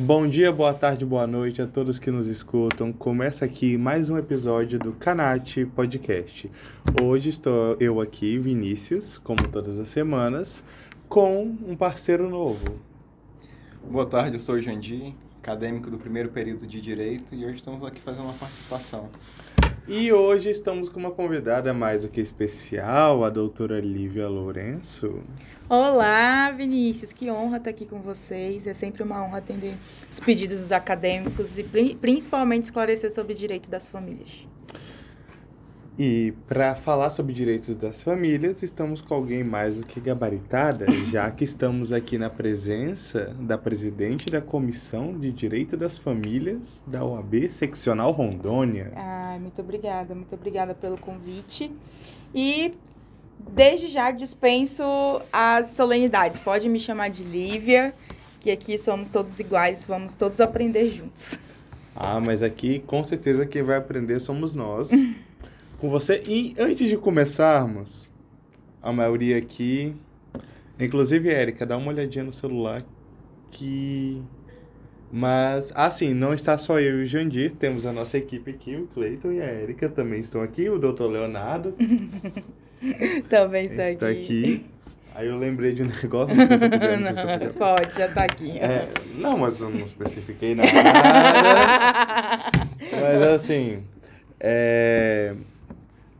Bom dia, boa tarde, boa noite a todos que nos escutam. Começa aqui mais um episódio do Canate Podcast. Hoje estou eu aqui, Vinícius, como todas as semanas, com um parceiro novo. Boa tarde, eu sou o Jandir, acadêmico do primeiro período de Direito, e hoje estamos aqui fazendo uma participação. E hoje estamos com uma convidada mais do que especial, a doutora Lívia Lourenço. Olá, Vinícius, que honra estar aqui com vocês. É sempre uma honra atender os pedidos dos acadêmicos e principalmente esclarecer sobre o direito das famílias. E para falar sobre direitos das famílias, estamos com alguém mais do que gabaritada, já que estamos aqui na presença da presidente da Comissão de Direito das Famílias da OAB Seccional Rondônia. Ah, muito obrigada, muito obrigada pelo convite. E desde já dispenso as solenidades. Pode me chamar de Lívia, que aqui somos todos iguais, vamos todos aprender juntos. Ah, mas aqui com certeza quem vai aprender somos nós. com você. E antes de começarmos, a maioria aqui, inclusive Érica, dá uma olhadinha no celular que. Mas, assim, não está só eu e o Jandir, temos a nossa equipe aqui, o Cleiton e a Érica também estão aqui, o doutor Leonardo. também está, está aqui. aqui. Aí eu lembrei de um negócio, não sei se eu podia, não se eu podia. Pode, já está aqui. É, não, mas eu não especifiquei nada. mas assim, é,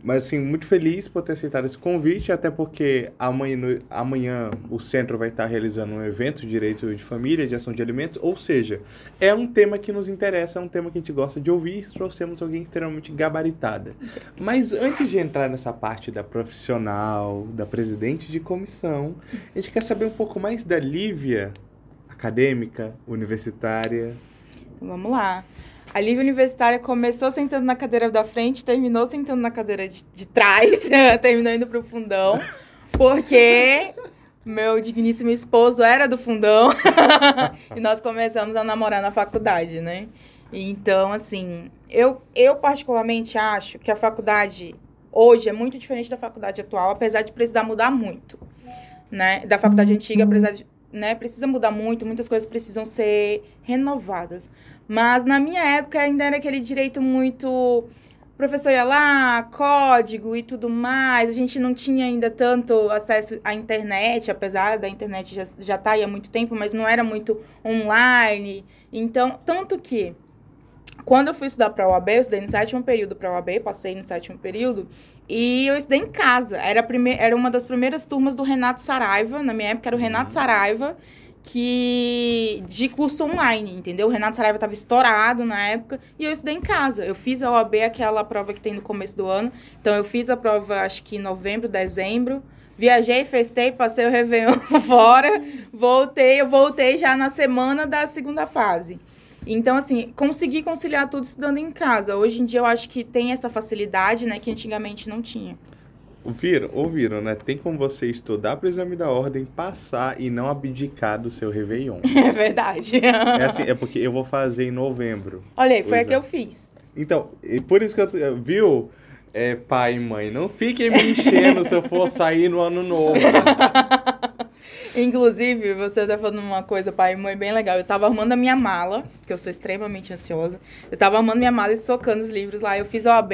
mas, assim, muito feliz por ter aceitado esse convite, até porque amanhã, amanhã o centro vai estar realizando um evento de direito de família, de ação de alimentos, ou seja, é um tema que nos interessa, é um tema que a gente gosta de ouvir e trouxemos alguém extremamente gabaritada. Mas antes de entrar nessa parte da profissional, da presidente de comissão, a gente quer saber um pouco mais da Lívia, acadêmica, universitária. Vamos lá. A Lívia Universitária começou sentando na cadeira da frente, terminou sentando na cadeira de, de trás, terminou indo pro fundão, porque meu digníssimo esposo era do fundão e nós começamos a namorar na faculdade, né? Então, assim, eu, eu particularmente acho que a faculdade hoje é muito diferente da faculdade atual, apesar de precisar mudar muito, né? Da faculdade antiga, apesar de, né, precisa mudar muito, muitas coisas precisam ser renovadas. Mas na minha época ainda era aquele direito muito. Professor ia lá, código e tudo mais. A gente não tinha ainda tanto acesso à internet, apesar da internet já, já tá aí há muito tempo, mas não era muito online. Então, tanto que quando eu fui estudar para a UAB, eu estudei no sétimo período para a UAB, passei no sétimo período, e eu estudei em casa. Era, prime... era uma das primeiras turmas do Renato Saraiva, na minha época era o Renato Saraiva, que de curso online, entendeu? O Renato Saraiva estava estourado na época e eu estudei em casa. Eu fiz a OAB, aquela prova que tem no começo do ano. Então eu fiz a prova acho que em novembro, dezembro. Viajei, festei, passei o Réveillon fora, voltei, eu voltei já na semana da segunda fase. Então, assim, consegui conciliar tudo estudando em casa. Hoje em dia eu acho que tem essa facilidade, né, que antigamente não tinha. Ouviram? Ouviram, né? Tem como você estudar para o exame da ordem, passar e não abdicar do seu Réveillon. É verdade. É assim, é porque eu vou fazer em novembro. Olha aí, foi a que eu fiz. Então, e por isso que eu... Viu? É, pai e mãe, não fiquem me enchendo se eu for sair no ano novo. Inclusive, você tá falando uma coisa, pai e mãe, bem legal. Eu tava arrumando a minha mala, que eu sou extremamente ansiosa. Eu tava arrumando minha mala e socando os livros lá. Eu fiz OAB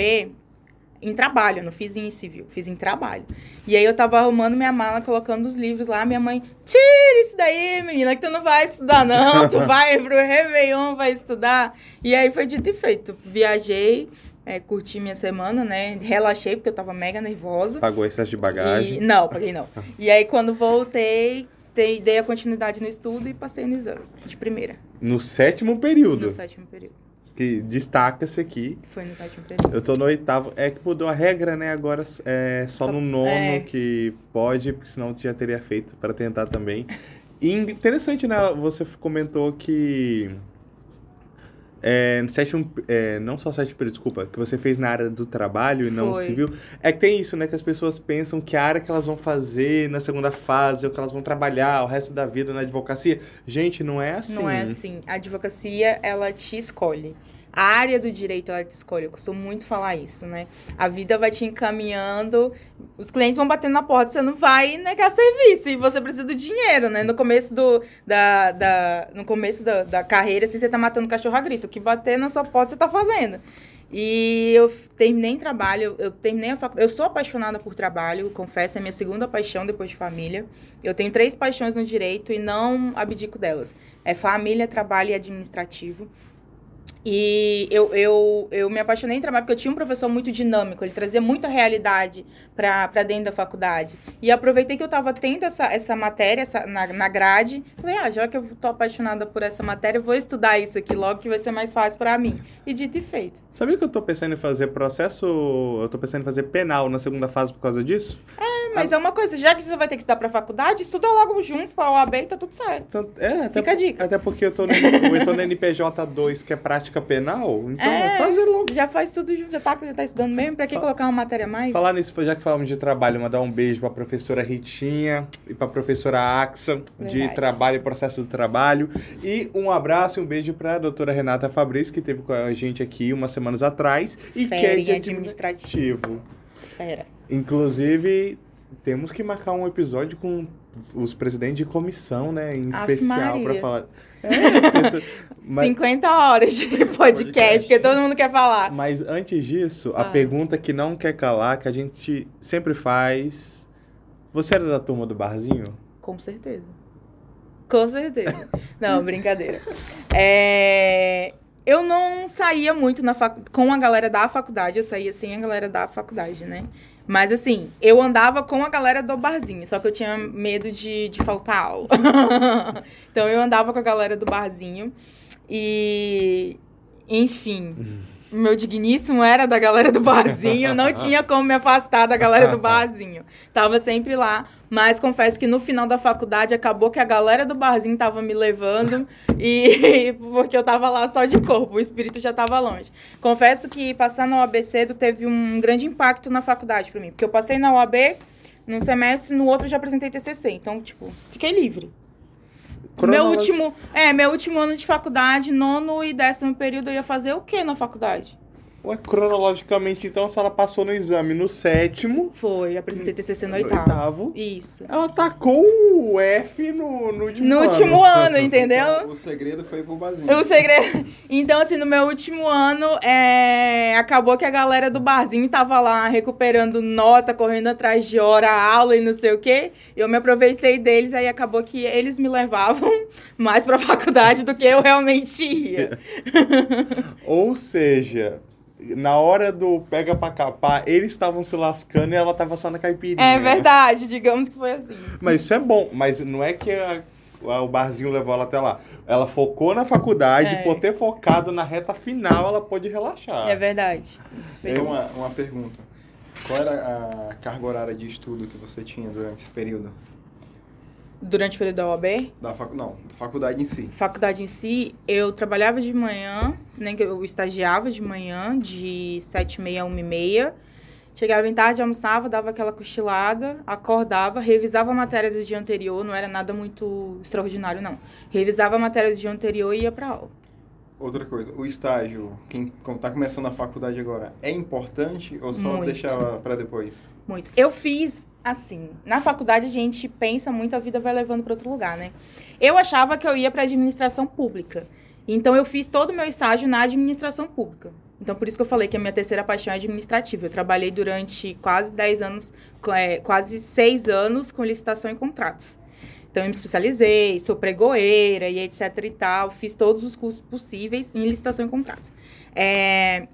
em trabalho, não fiz em civil, fiz em trabalho. E aí eu tava arrumando minha mala, colocando os livros lá, minha mãe, tira isso daí, menina, que tu não vai estudar não, tu vai pro Réveillon, vai estudar. E aí foi dito e feito, viajei, é, curti minha semana, né, relaxei, porque eu tava mega nervosa. Pagou excesso de bagagem? E, não, paguei não. e aí quando voltei, dei, dei a continuidade no estudo e passei no exame, de primeira. No sétimo período? No sétimo período que destaca-se aqui. Foi no sétimo período. Eu tô no oitavo. É que mudou a regra, né? Agora é só, só no nono é... que pode, porque senão já teria feito para tentar também. E interessante, né? Você comentou que é, sétimo, é, não só período, desculpa, que você fez na área do trabalho e não civil. É que tem isso, né? Que as pessoas pensam que a área que elas vão fazer na segunda fase, ou que elas vão trabalhar o resto da vida na advocacia. Gente, não é assim. Não é assim. A advocacia, ela te escolhe. A área do direito ela te escolhe. Eu costumo muito falar isso, né? A vida vai te encaminhando, os clientes vão batendo na porta, você não vai negar serviço e você precisa do dinheiro, né? No começo do, da, da, no começo da, da carreira, assim, você tá matando cachorro a grito. O que bater na sua porta, você tá fazendo. E eu terminei trabalho, eu terminei a faculdade. Eu sou apaixonada por trabalho, confesso, é minha segunda paixão depois de família. Eu tenho três paixões no direito e não abdico delas. É família, trabalho e administrativo. E eu, eu, eu me apaixonei em trabalho porque eu tinha um professor muito dinâmico, ele trazia muita realidade para dentro da faculdade. E aproveitei que eu estava tendo essa, essa matéria essa, na, na grade, falei, ah, já que eu tô apaixonada por essa matéria, vou estudar isso aqui logo que vai ser mais fácil para mim. E dito e feito. Sabia que eu tô pensando em fazer processo, eu tô pensando em fazer penal na segunda fase por causa disso? É, mas é uma coisa, já que você vai ter que estudar pra faculdade, estuda logo junto com a OAB e tá tudo certo. Então, é, até, Fica a dica. Até porque eu tô, no, eu tô no NPJ 2, que é prática penal, então É. fazer logo. Já faz tudo junto, já tá, já tá estudando mesmo, pra que colocar uma matéria a mais? Falar nisso, já que falamos de trabalho, mandar um beijo pra professora Ritinha e pra professora Axa, de Verdade. trabalho e processo do trabalho. E um abraço e um beijo pra doutora Renata Fabrício, que esteve com a gente aqui umas semanas atrás e que é de administrativo. administrativo. Fera. Inclusive, temos que marcar um episódio com os presidentes de comissão, né? Em especial, pra falar. É, pensa- mas, 50 horas de podcast, Podcast. porque todo mundo quer falar. mas antes disso, a Ah. pergunta que não quer calar, que a gente sempre faz. Você era da turma do barzinho? Com certeza. Com certeza. Não, brincadeira. É, Eu não saía muito na facu... com a galera da faculdade, eu saía sem a galera da faculdade, né? Mas assim, eu andava com a galera do barzinho, só que eu tinha medo de, de faltar aula. então eu andava com a galera do barzinho e. Enfim. Meu digníssimo era da galera do barzinho, não tinha como me afastar da galera do barzinho. Tava sempre lá, mas confesso que no final da faculdade acabou que a galera do barzinho tava me levando e porque eu tava lá só de corpo, o espírito já tava longe. Confesso que passar na OAB cedo teve um grande impacto na faculdade pra mim, porque eu passei na OAB num semestre, no outro eu já apresentei TCC, então, tipo, fiquei livre. Meu último, é, meu último ano de faculdade, nono e décimo período, eu ia fazer o quê na faculdade? Ué, cronologicamente, então, a senhora passou no exame no sétimo, Foi, apresentei TCC no no oitavo. oitavo. Isso. Ela tacou o F no, no último No ano. último ano, entendeu? O segredo foi pro barzinho. O segredo. Então, assim, no meu último ano, é... acabou que a galera do barzinho tava lá recuperando nota, correndo atrás de hora, aula e não sei o quê. Eu me aproveitei deles, aí acabou que eles me levavam mais pra faculdade do que eu realmente ia. Ou seja, na hora do pega pra capar, eles estavam se lascando e ela tava só na caipirinha. É verdade, digamos que foi assim. Mas isso é bom, mas não é que a- a- o barzinho levou ela até lá. Ela focou na faculdade, É. por ter focado na reta final, ela pôde relaxar. É verdade. Isso fez- Tem uma, uma pergunta. Qual era a carga horária de estudo que você tinha durante esse período? Durante o período da OAB, Da facu... Não, da faculdade em si. faculdade em si, eu trabalhava de manhã, nem que eu estagiava de manhã, de sete e meia a uma e meia. Chegava em tarde, almoçava, dava aquela cochilada, acordava, revisava a matéria do dia anterior, não era nada muito extraordinário, não. Revisava a matéria do dia anterior e ia pra aula. Outra coisa, o estágio, quem está começando a faculdade agora, é importante ou só Muito. deixar para depois? Muito. Eu fiz assim, na faculdade a gente pensa muito, a vida vai levando para outro lugar, né? Eu achava que eu ia para administração pública. Então eu fiz todo o meu estágio na administração pública. Então por isso que eu falei que a minha terceira paixão é administrativa. Eu trabalhei durante quase 10 anos, é, quase 6 anos com licitação e contratos. Então eu me especializei, sou pregoeira e etc e tal, fiz todos os cursos possíveis em licitação e contratos. É,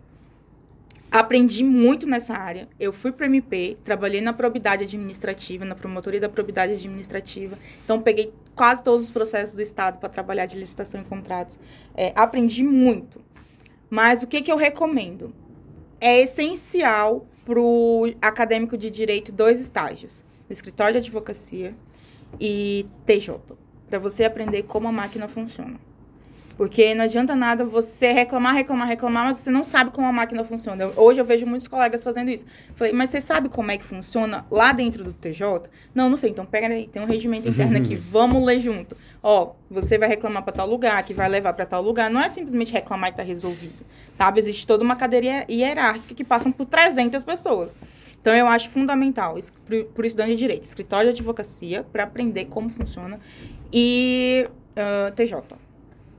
Aprendi muito nessa área. Eu fui para MP, trabalhei na probidade administrativa, na promotoria da probidade administrativa. Então, peguei quase todos os processos do Estado para trabalhar de licitação e contratos. É, aprendi muito. Mas o que, que eu recomendo? É essencial para o acadêmico de direito dois estágios: o escritório de advocacia e TJ, para você aprender como a máquina funciona. Porque não adianta nada você reclamar, reclamar, reclamar, mas você não sabe como a máquina funciona. Hoje eu vejo muitos colegas fazendo isso. Falei, mas você sabe como é que funciona lá dentro do TJ? Não, não sei. Então pega aí, tem um regimento interno aqui, vamos ler junto. Ó, você vai reclamar para tal lugar, que vai levar para tal lugar. Não é simplesmente reclamar e tá resolvido. Sabe? Existe toda uma cadeia hierárquica que passam por 300 pessoas. Então, eu acho fundamental, pro, pro estudante de direito, escritório de advocacia, para aprender como funciona. E ah, TJ.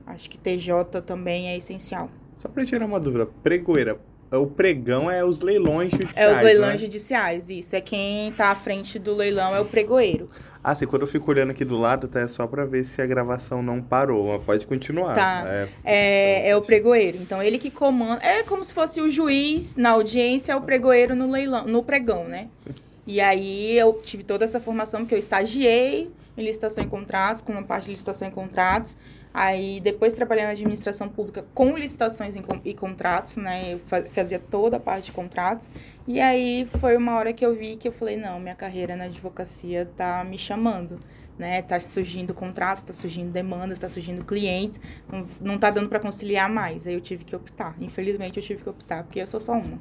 Acho que TJ também é essencial. Só pra tirar uma dúvida, pregoeira. O pregão é os leilões É judiciais, os leilões né? judiciais, isso. É quem tá à frente do leilão, é o pregoeiro. Ah, sim, quando eu fico olhando aqui do lado, tá? É só pra ver se a gravação não parou. Mas pode continuar. Tá. É, É, é o pregoeiro. Então, ele que comanda. É como se fosse o juiz na audiência, é o pregoeiro no leilão, no pregão, né? Sim. E aí eu tive toda essa formação porque eu estagiei em licitação e contratos, com uma parte de licitação e contratos. Aí depois trabalhei na administração pública com licitações e con- contratos, né? Eu fa- fazia toda a parte de contratos. E aí foi uma hora que eu vi que eu falei, não, minha carreira na advocacia tá me chamando. Né, tá surgindo contratos, tá surgindo demandas, tá surgindo clientes, não, não tá dando para conciliar mais. Aí eu tive que optar. Infelizmente eu tive que optar, porque eu sou só uma.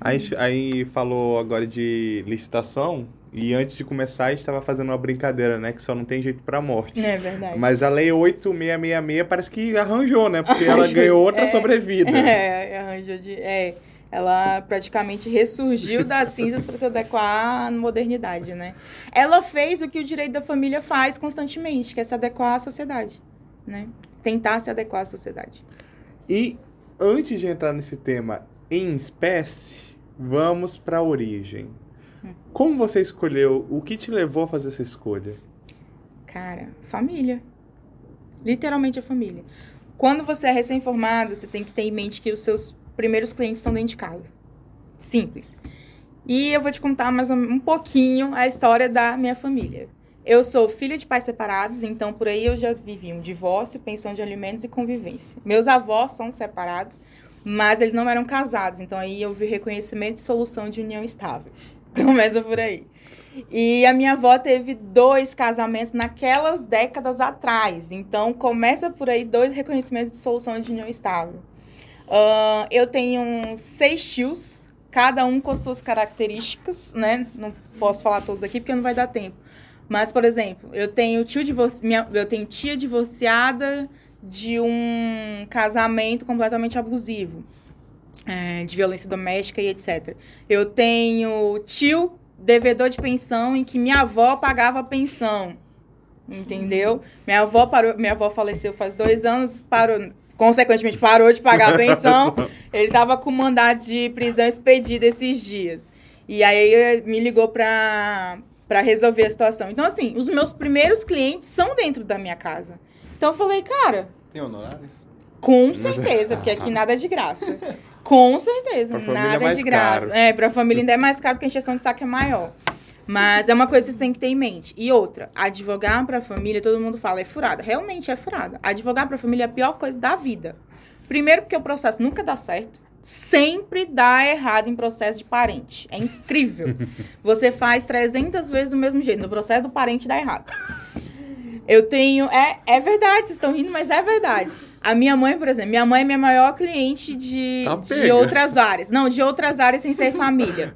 Aí, aí falou agora de licitação. E antes de começar, a gente tava fazendo uma brincadeira, né? Que só não tem jeito pra morte. É verdade. Mas a lei 8666 parece que arranjou, né? Porque ela ganhou outra É. sobrevida. É, arranjou de. É, ela praticamente ressurgiu das cinzas para se adequar à modernidade, né? Ela fez o que o direito da família faz constantemente, que é se adequar à sociedade, né? Tentar se adequar à sociedade. E antes de entrar nesse tema em espécie, vamos pra origem. Como você escolheu? O que te levou a fazer essa escolha? Cara, família. Literalmente a família. Quando você é recém-formado, você tem que ter em mente que os seus primeiros clientes estão dentro de casa. Simples. E eu vou te contar mais um, pouquinho a história da minha família. Eu sou filha de pais separados, então por aí eu já vivi um divórcio, pensão de alimentos e convivência. Meus avós são separados, mas eles não eram casados, então aí eu vi reconhecimento e solução de união estável. Começa por aí. E a minha avó teve dois casamentos naquelas décadas atrás. Então, começa por aí dois reconhecimentos de solução de união estável. Ahn, eu tenho seis tios, cada um com suas características, né? Não posso falar todos aqui porque não vai dar tempo. Mas, por exemplo, eu tenho tio minha... eu tenho tia divorciada de um casamento completamente abusivo, é, de violência doméstica e etc. Eu tenho tio devedor de pensão em que minha avó pagava a pensão. Entendeu? Minha avó parou, minha avó faleceu faz dois anos, parou, consequentemente parou de pagar a pensão. Ele tava com mandado de prisão expedido esses dias. E aí eh, me ligou pra, pra resolver a situação. Então, assim, os meus primeiros clientes são dentro da minha casa. Então eu falei, cara, Tem honorários? com certeza, porque aqui nada é de graça. Com certeza, Pra é nada é de graça. caro. É, pra família ainda é mais caro porque a injeção de saco é maior. Mas é uma coisa que você tem que ter em mente. E outra, advogar pra família, todo mundo fala, é furada. Realmente é furada. Advogar pra família é a pior coisa da vida. Primeiro porque o processo nunca dá certo. Sempre dá errado em processo de parente. É incrível. Você faz 300 vezes do mesmo jeito. No processo do parente dá errado. Eu tenho. É, é verdade, vocês estão rindo, mas é verdade. A minha mãe, por exemplo, minha mãe é minha maior cliente de, Tá de outras áreas. Não, de outras áreas sem ser família.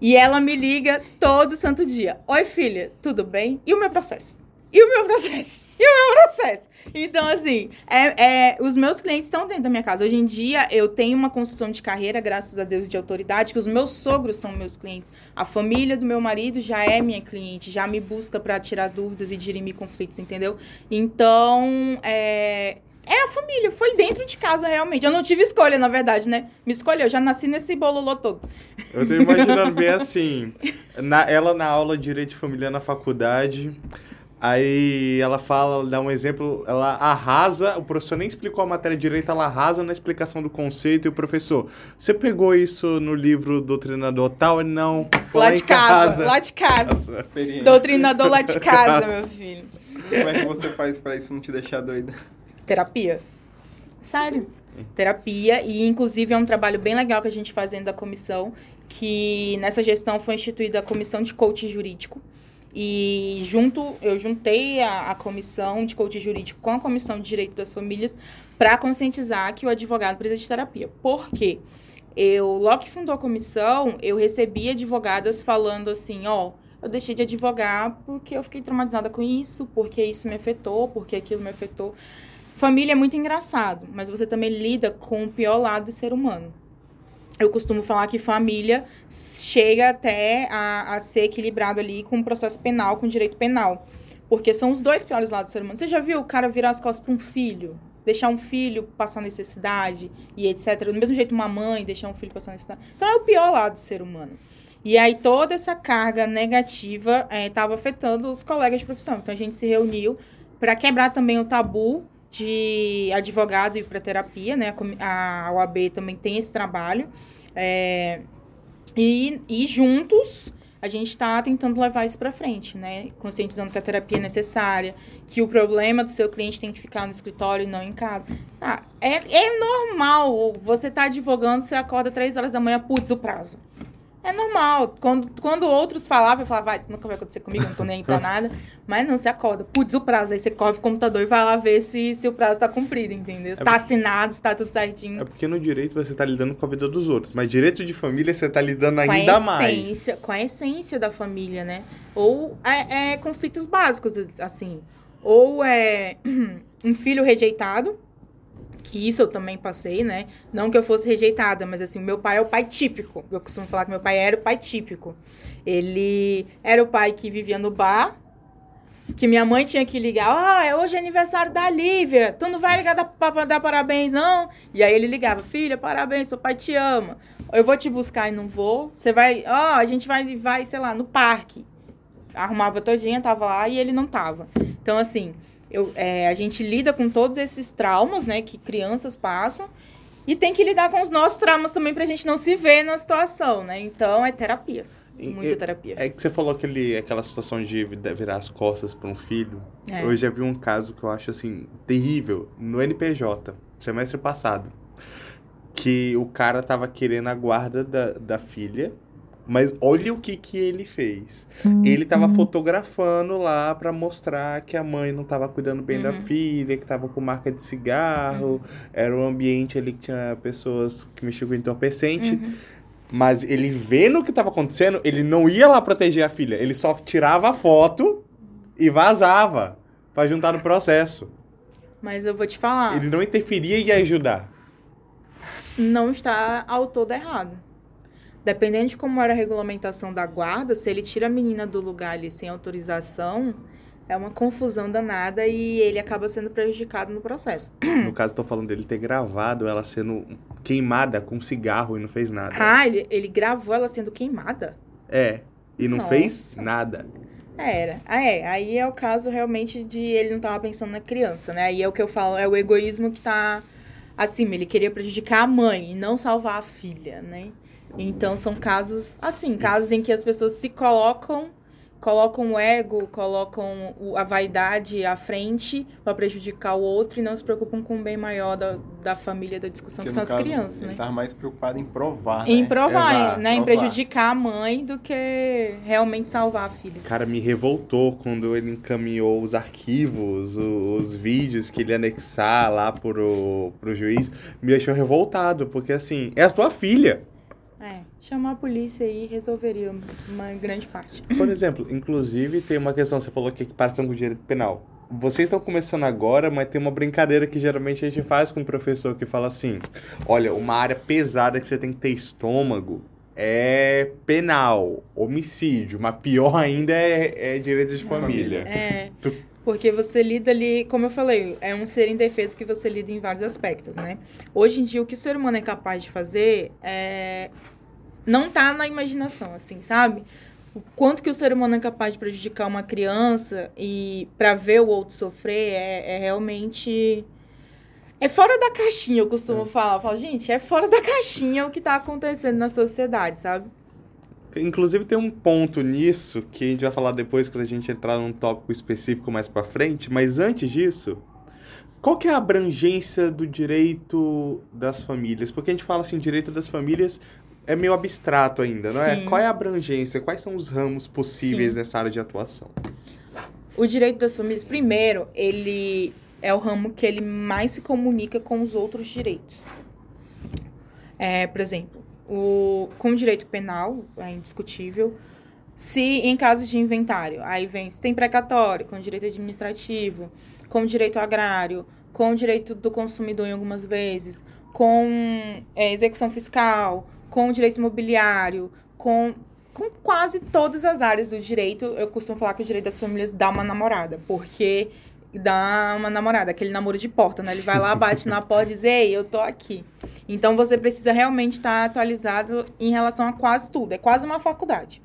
E ela me liga todo santo dia. Oi, filha, tudo bem? E o meu processo? E o meu processo? E o meu processo? Então, assim, é, é, os meus clientes estão dentro da minha casa. Hoje em dia, eu tenho uma construção de carreira, graças a Deus, de autoridade, que os meus sogros são meus clientes. A família do meu marido já é minha cliente, já me busca para tirar dúvidas e dirimir conflitos, entendeu? Então, é, é a família, foi dentro de casa, realmente. Eu não tive escolha, na verdade, né? Me escolheu, já nasci nesse bololô todo. Eu tô imaginando bem assim, na, ela na aula de Direito de Família na faculdade, aí ela fala, dá um exemplo, ela arrasa, o professor nem explicou a matéria direito, ela arrasa na explicação do conceito e o professor, você pegou isso no livro do treinador tal? Não, foi Lá de em casa, lá de casa. Doutrinador lá de casa, meu filho. Como é que você faz pra isso não te deixar doida? Terapia. Sério. Terapia, e inclusive é um trabalho bem legal que a gente faz dentro da comissão, que nessa gestão foi instituída a comissão de coaching jurídico. E junto, eu juntei a, a comissão de coaching jurídico com a comissão de direito das famílias para conscientizar que o advogado precisa de terapia. Por quê? Eu, logo que fundou a comissão, eu recebi advogadas falando assim, ó, eu deixei de advogar porque eu fiquei traumatizada com isso, porque isso me afetou, porque aquilo me afetou. Família é muito engraçado, mas você também lida com o pior lado do ser humano. Eu costumo falar que família chega até a, a ser equilibrado ali com o processo penal, com o direito penal. Porque são os dois piores lados do ser humano. Você já viu o cara virar as costas para um filho? Deixar um filho passar necessidade e etc. Do mesmo jeito, uma mãe deixar um filho passar necessidade. Então, é o pior lado do ser humano. E aí, toda essa carga negativa estava é, afetando os colegas de profissão. Então, a gente se reuniu para quebrar também o tabu de advogado ir para terapia, né? A OAB também tem esse trabalho. É, e, e juntos a gente está tentando levar isso para frente, né? Conscientizando que a terapia é necessária, que o problema do seu cliente tem que ficar no escritório e não em casa. Ah, é, é normal. Você tá advogando, você acorda três horas da manhã, putz, o prazo. É normal. Quando, quando outros falavam, eu falava, vai, isso nunca vai acontecer comigo, não tô nem aí pra nada. Mas não, você acorda. Putz, o prazo. Aí você corre pro computador e vai lá ver se, se o prazo tá cumprido, entendeu? Se é tá assinado, se tá tudo certinho. É porque no direito você tá lidando com a vida dos outros. Mas direito de família você tá lidando com ainda essência, mais. Com a essência da família, né? Ou é, é conflitos básicos, assim. Ou é um filho rejeitado que isso eu também passei, né? Não que eu fosse rejeitada, mas assim, meu pai é o pai típico. Eu costumo falar que meu pai era o pai típico. Ele era o pai que vivia no bar, que minha mãe tinha que ligar, ah, hoje é aniversário da Lívia, tu não vai ligar pra dar parabéns, não? E aí ele ligava, filha, parabéns, papai te ama. Eu vou te buscar e não vou. Você vai, ó, oh, a gente vai, vai, sei lá, no parque. Arrumava todinha, tava lá e ele não tava. Então, assim, eu, é, a gente lida com todos esses traumas, né, que crianças passam. E tem que lidar com os nossos traumas também pra gente não se ver na situação, né? Então é terapia. Muita é, terapia. É que você falou aquele, aquela situação de virar as costas para um filho. É. Eu já vi um caso que eu acho assim, terrível, no NPJ, semestre passado. Que o cara tava querendo a guarda da, da filha mas olha o que, que ele fez. Uhum. Ele estava fotografando lá para mostrar que a mãe não estava cuidando bem uhum. da filha, que estava com marca de cigarro. Uhum. Era um ambiente ali que tinha pessoas que mexiam com entorpecente. Uhum. Mas ele vendo o que estava acontecendo, ele não ia lá proteger a filha. Ele só tirava a foto e vazava para juntar no processo. Mas eu vou te falar. Ele não interferia e ia ajudar. Não está ao todo errado. Dependendo de como era a regulamentação da guarda, se ele tira a menina do lugar ali sem autorização, é uma confusão danada e ele acaba sendo prejudicado no processo. No caso, estou falando dele ter gravado ela sendo queimada com cigarro e não fez nada. Ah, ele, ele gravou ela sendo queimada? É, e não Nossa. fez nada. Era. Ah, é. Aí é o caso realmente de ele não estava pensando na criança, né? Aí é o que eu falo, é o egoísmo que está acima. Ele queria prejudicar a mãe e não salvar a filha, né? Então são casos, assim, casos em que as pessoas se colocam, colocam o ego, colocam a vaidade à frente para prejudicar o outro e não se preocupam com o bem maior da, da família, da discussão, Porque que são as caso, crianças, ele né? Ele mais preocupado em provar, Em né? provar, Exato, né? Provar. Em prejudicar a mãe do que realmente salvar a filha. Cara, me revoltou quando ele encaminhou os arquivos, os, os vídeos que ele anexar lá pro, pro juiz. Me deixou revoltado, porque assim, é a tua filha. É, chamar a polícia aí resolveria uma grande parte. Por exemplo, inclusive tem uma questão, você falou que equiparação com o direito penal. Vocês estão começando agora, mas tem uma brincadeira que geralmente a gente faz com o professor que fala assim: olha, uma área pesada que você tem que ter estômago é penal, homicídio, mas pior ainda é, é direito de família. É. Tu... Porque você lida ali, como eu falei, é um ser indefeso que você lida em vários aspectos, né? Hoje em dia, o que o ser humano é capaz de fazer é não tá na imaginação, assim, sabe? O quanto que o ser humano é capaz de prejudicar uma criança e para ver o outro sofrer é, é, realmente. É fora da caixinha, eu costumo é. falar. Eu falo, gente, é fora da caixinha o que tá acontecendo na sociedade, sabe? Inclusive tem um ponto nisso que a gente vai falar depois quando a gente entrar num tópico específico mais para frente, mas antes disso, qual que é a abrangência do direito das famílias? Porque a gente fala assim, direito das famílias, é meio abstrato ainda, não é? Sim. Qual é a abrangência? Quais são os ramos possíveis Sim. nessa área de atuação? O direito das famílias, primeiro, ele é o ramo que ele mais se comunica com os outros direitos. É, por exemplo, o, com o direito penal, é indiscutível. Se em casos de inventário, aí vem se tem precatório, com direito administrativo, com direito agrário, com direito do consumidor em algumas vezes, com é, execução fiscal, com direito imobiliário, com, com quase todas as áreas do direito. Eu costumo falar que o direito das famílias dá uma namorada, porque dá uma namorada, aquele namoro de porta, né? Ele vai lá, bate na porta e diz, ei, eu tô aqui. Então você precisa realmente estar atualizado em relação a quase tudo. É quase uma faculdade.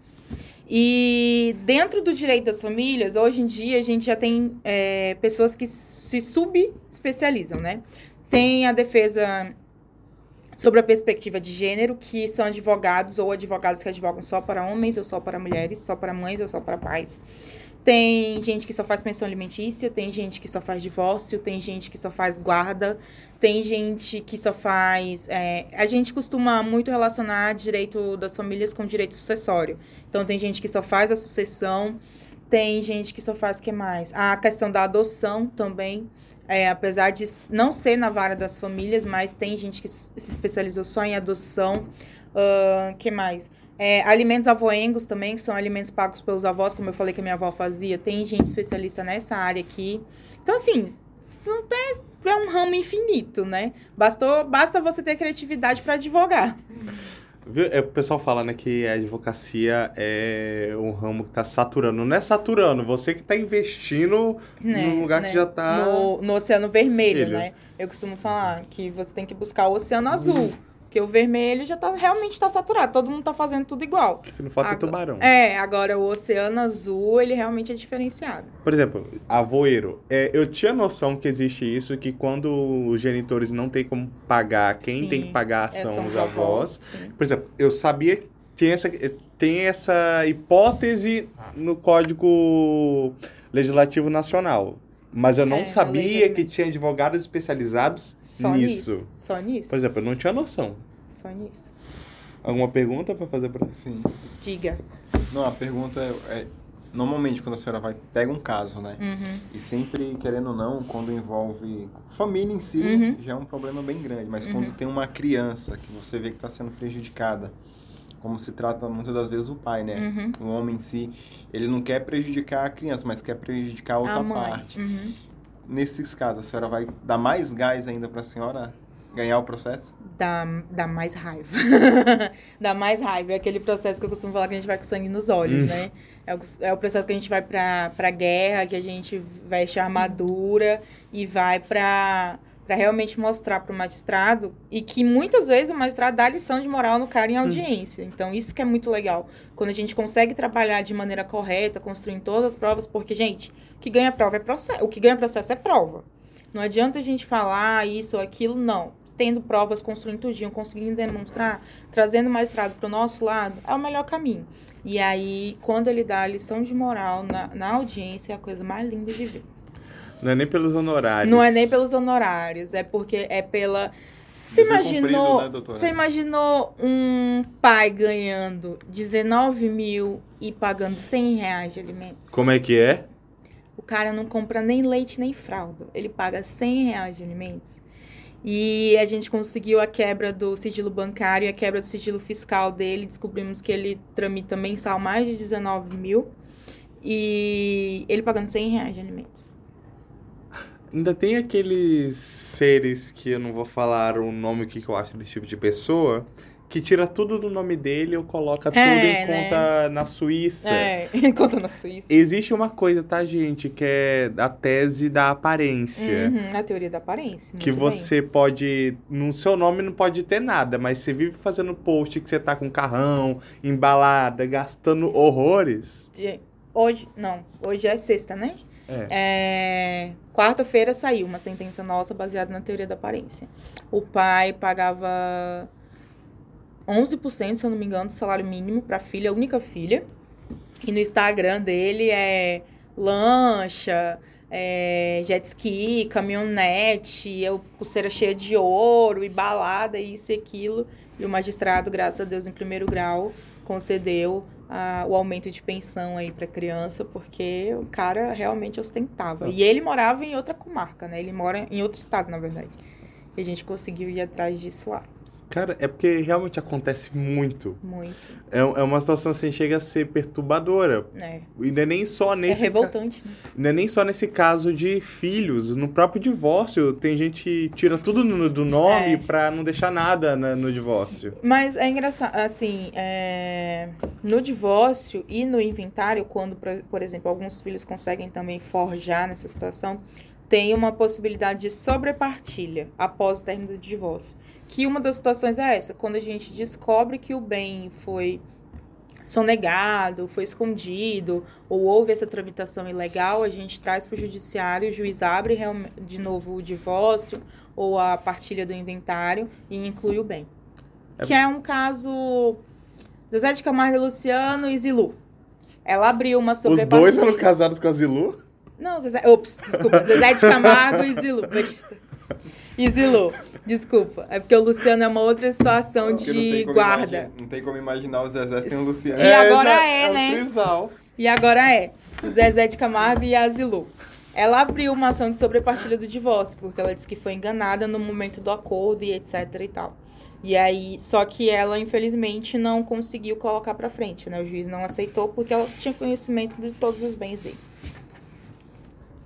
E dentro do direito das famílias, hoje em dia, a gente já tem é, pessoas que se subespecializam, né? Tem a defesa sobre a perspectiva de gênero, que são advogados ou advogados que advogam só para homens ou só para mulheres, só para mães ou só para pais. Tem gente que só faz pensão alimentícia, tem gente que só faz divórcio, tem gente que só faz guarda, tem gente que só faz. é, a gente costuma muito relacionar direito das famílias com direito sucessório. Então, tem gente que só faz a sucessão, tem gente que só faz o que mais? A questão da adoção também. É, apesar de não ser na vara das famílias, mas tem gente que se especializou só em adoção. O que mais? É, alimentos avoengos também, que são alimentos pagos pelos avós, como eu falei que a minha avó fazia. Tem gente especialista nessa área aqui. Então, assim, é, é um ramo infinito, né? Bastou, basta você ter criatividade para advogar. É, o pessoal fala, né, que a advocacia é um ramo que tá saturando. Não é saturando, você que tá investindo né, num lugar né? que já tá... No, no oceano vermelho, Vermelho. né? Eu costumo falar que você tem que buscar o oceano azul. Porque o vermelho já tá, realmente está saturado. Todo mundo tá fazendo tudo igual. Que não falta é Agora- tubarão. É, agora o oceano azul, ele realmente é diferenciado. Por exemplo, avoeiro. É, eu tinha noção que existe isso, que quando os genitores não têm como pagar, quem Sim, tem que pagar É, são os avós. sim. Por exemplo, eu sabia que tem essa, tem essa hipótese no Código Legislativo Nacional. Mas eu não É, sabia que tinha advogados especializados Só nisso. nisso. Só nisso. Por exemplo, eu não tinha noção. Só nisso. Alguma pergunta pra fazer pra Sim. Diga. Não, a pergunta é, é, Normalmente, quando a senhora vai, pega um caso, né? Uhum. E sempre, querendo ou não, quando envolve família em si, Uhum. já é um problema bem grande. Mas Uhum. quando tem uma criança que você vê que está sendo prejudicada, como se trata muitas das vezes o pai, né? Uhum. O homem em si, ele não quer prejudicar a criança, mas quer prejudicar a outra a parte. Uhum. Nesses casos, a senhora vai dar mais gás ainda para a senhora ganhar o processo? Dá, dá mais raiva. dá mais raiva. É aquele processo que eu costumo falar que a gente vai com sangue nos olhos, Hum. né? É o, é o processo que a gente vai pra, pra guerra, que a gente veste armadura e vai pra, pra realmente mostrar pro magistrado. E que muitas vezes o magistrado dá lição de moral no cara em audiência. Então, isso que é muito legal. Quando a gente consegue trabalhar de maneira correta, construindo todas as provas, porque, gente, o que ganha prova é processo. O que ganha processo é prova. Não adianta a gente falar isso ou aquilo, não. Tendo provas, construindo tudinho, conseguindo demonstrar, trazendo o magistrado para o nosso lado, é o melhor caminho. E aí, quando ele dá a lição de moral na, na audiência, é a coisa mais linda de ver. Não é nem pelos honorários. Não é nem pelos honorários, é porque é pela. Você imaginou, né, você imaginou um pai ganhando 19 mil e pagando 100 reais de alimentos? Como é que é? O cara não compra nem leite nem fralda. Ele paga 100 reais de alimentos. E a gente conseguiu a quebra do sigilo bancário e a quebra do sigilo fiscal dele. Descobrimos que ele tramita mensal mais de 19 mil. E ele pagando 100 reais de alimentos. Ainda tem aqueles seres que eu não vou falar o nome que eu acho desse tipo de pessoa, que tira tudo do nome dele ou coloca tudo É, em né? conta na Suíça. É, conta na Suíça. Existe uma coisa, tá, gente, que é a tese da aparência. Uhum, a teoria da aparência. Que muito bem. você pode. No seu nome não pode ter nada, mas você vive fazendo post que você tá com carrão, embalada, gastando horrores. Hoje, não, hoje é sexta, né? É. É, Quarta-feira saiu uma sentença nossa baseada na teoria da aparência. O pai pagava 11%, se eu não me engano, do salário mínimo para a filha, a única filha. E no Instagram dele é lancha, é, jet ski, caminhonete, eu, pulseira cheia de ouro e balada, isso e aquilo. E o magistrado, graças a Deus, em primeiro grau, concedeu a, o aumento de pensão aí para criança, porque o cara realmente ostentava. E ele morava em outra comarca, né? Ele mora em outro estado, na verdade. E a gente conseguiu ir atrás disso lá. Cara, é porque realmente acontece muito. Muito. É, é uma situação assim, chega a ser perturbadora. É. E não é nem só É nesse. ca- revoltante, né? Não é nem só nesse caso de filhos. No próprio divórcio, tem gente que tira tudo no- do nome É. pra não deixar nada na- no divórcio. Mas é engraçado, assim, é, no divórcio e no inventário, quando, por- por exemplo, alguns filhos conseguem também forjar nessa situação, tem uma possibilidade de sobrepartilha após o término do divórcio. Que uma das situações é essa, quando a gente descobre que o bem foi sonegado, foi escondido, ou houve essa tramitação ilegal, a gente traz para o judiciário, o juiz abre de novo o divórcio ou a partilha do inventário e inclui o bem. É- Que é um caso Zezé de Camargo e Luciano e Zilu. Ela abriu uma Os sobrepartilha. dois foram casados com a Zilu? Não, Zezé. Ops, desculpa. Zezé de Camargo e Zilu. E Zilu, desculpa. É porque o Luciano é uma outra situação Porque não de como guarda. imagi- Não tem como imaginar o Zezé sem o Luciano. E agora é, o né? trisal. E agora é o Zezé de Camargo e a Zilu. Ela abriu uma ação de sobrepartilha do divórcio, porque ela disse que foi enganada no momento do acordo e etc e tal. E aí, só que ela, infelizmente, não conseguiu colocar pra frente, né? O juiz não aceitou porque ela tinha conhecimento de todos os bens dele.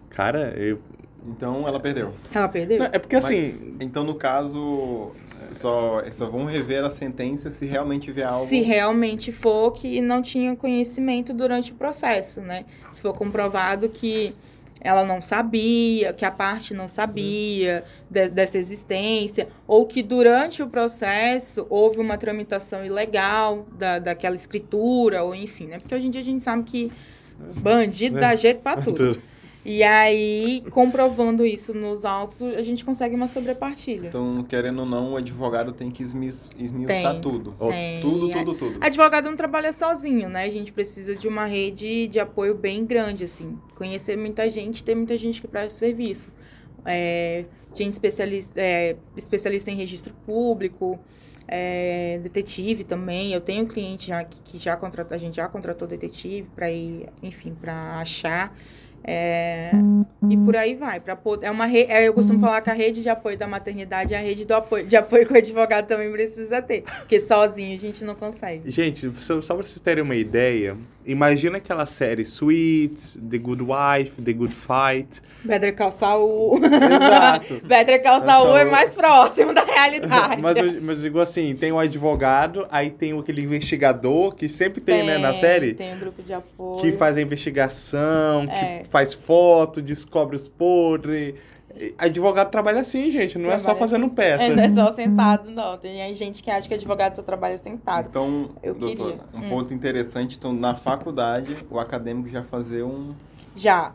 Cara, eu... Então ela perdeu. Ela perdeu? Não, é porque assim... Então, no caso, só, só vão rever a sentença se realmente vier algo. Se realmente for que não tinha conhecimento durante o processo, né? Se for comprovado que ela não sabia, que a parte não sabia de- dessa existência, ou que durante o processo houve uma tramitação ilegal da, daquela escritura, ou enfim, né? Porque hoje em dia a gente sabe que bandido dá jeito pra tudo. E aí, comprovando isso nos autos, a gente consegue uma sobrepartilha. Então, querendo ou não, o advogado tem que esmiuçar esmiuçar Tem. tudo. Tem. Tudo, tudo, tudo. Advogado não trabalha sozinho, né? A gente precisa de uma rede de apoio bem grande, assim. Conhecer muita gente, ter muita gente que presta serviço. É, gente especialista, é, especialista em registro público, é, detetive também. Eu tenho cliente já que, que já contratou, a gente já contratou detetive para ir, enfim, para achar. É, e por aí vai. Pra, é uma re- é, eu costumo falar que a rede de apoio da maternidade é a rede do apoio, de apoio que o advogado também precisa ter. Porque sozinho a gente não consegue. Gente, só, pra vocês terem uma ideia, imagina aquela série Suits, The Good Wife, The Good Fight. Better Call Saul. Exato. Better Call Saul é mais próximo da realidade. Mas eu, mas eu digo assim, tem o advogado, aí tem aquele investigador, que sempre tem, né, na série, Tem um grupo de apoio. que faz a investigação, É. que faz foto, descobre os podres. Advogado trabalha assim, gente, não é só Trabalha fazendo peça. É, não é só sentado, não. Tem gente que acha que advogado só trabalha sentado. Então, Eu doutor, queria. um Hum. ponto interessante, então, na faculdade, o acadêmico já fazer um... Já.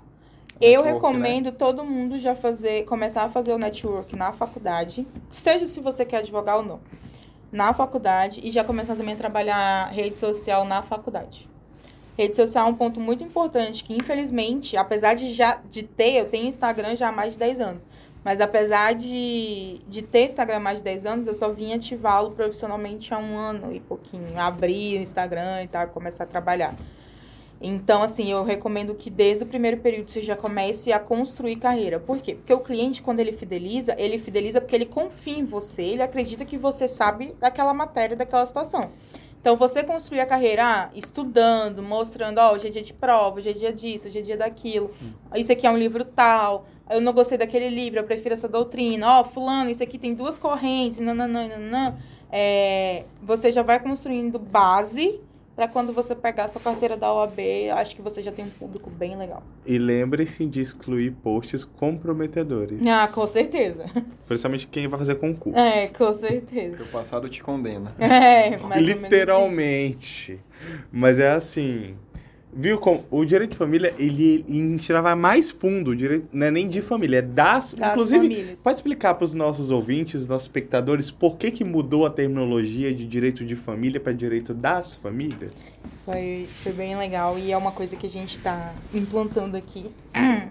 Eu Network, recomendo todo mundo já fazer, começar a fazer o network na faculdade, seja se você quer advogar ou não. Na faculdade e já começar também a trabalhar rede social na faculdade. Rede social é um ponto muito importante que, infelizmente, apesar de já de ter, eu tenho Instagram já há mais de 10 anos. Mas apesar de, de ter Instagram há mais de 10 anos, eu só vim ativá-lo profissionalmente há um ano e pouquinho. Abrir o Instagram e tal, começar a trabalhar. Então, assim, eu recomendo que desde o primeiro período você já comece a construir carreira. Por quê? Porque o cliente, quando ele fideliza, ele fideliza porque ele confia em você, ele acredita que você sabe daquela matéria, daquela situação. Então, você construir a carreira ah, estudando, mostrando, ó, hoje é dia de prova, hoje é dia disso, hoje é dia daquilo. Isso aqui é um livro tal, eu não gostei daquele livro, eu prefiro essa doutrina. Ó, fulano, isso aqui tem duas correntes, nananã, nananã. É, você já vai construindo base para quando você pegar sua carteira da OAB, acho que você já tem um público bem legal. E lembre-se de excluir posts comprometedores. Ah, com certeza. Principalmente quem vai fazer concurso. É, com certeza. O passado te condena. É, mais ou menos isso. Literalmente. Mas é assim. Viu como o direito de família, ele, ele mais fundo, o direito, não é nem de família, é das. Das inclusive, famílias. pode explicar para os nossos ouvintes, nossos espectadores, por que, que mudou a terminologia de direito de família para direito das famílias? Foi, foi bem legal e é uma coisa que a gente está implantando aqui.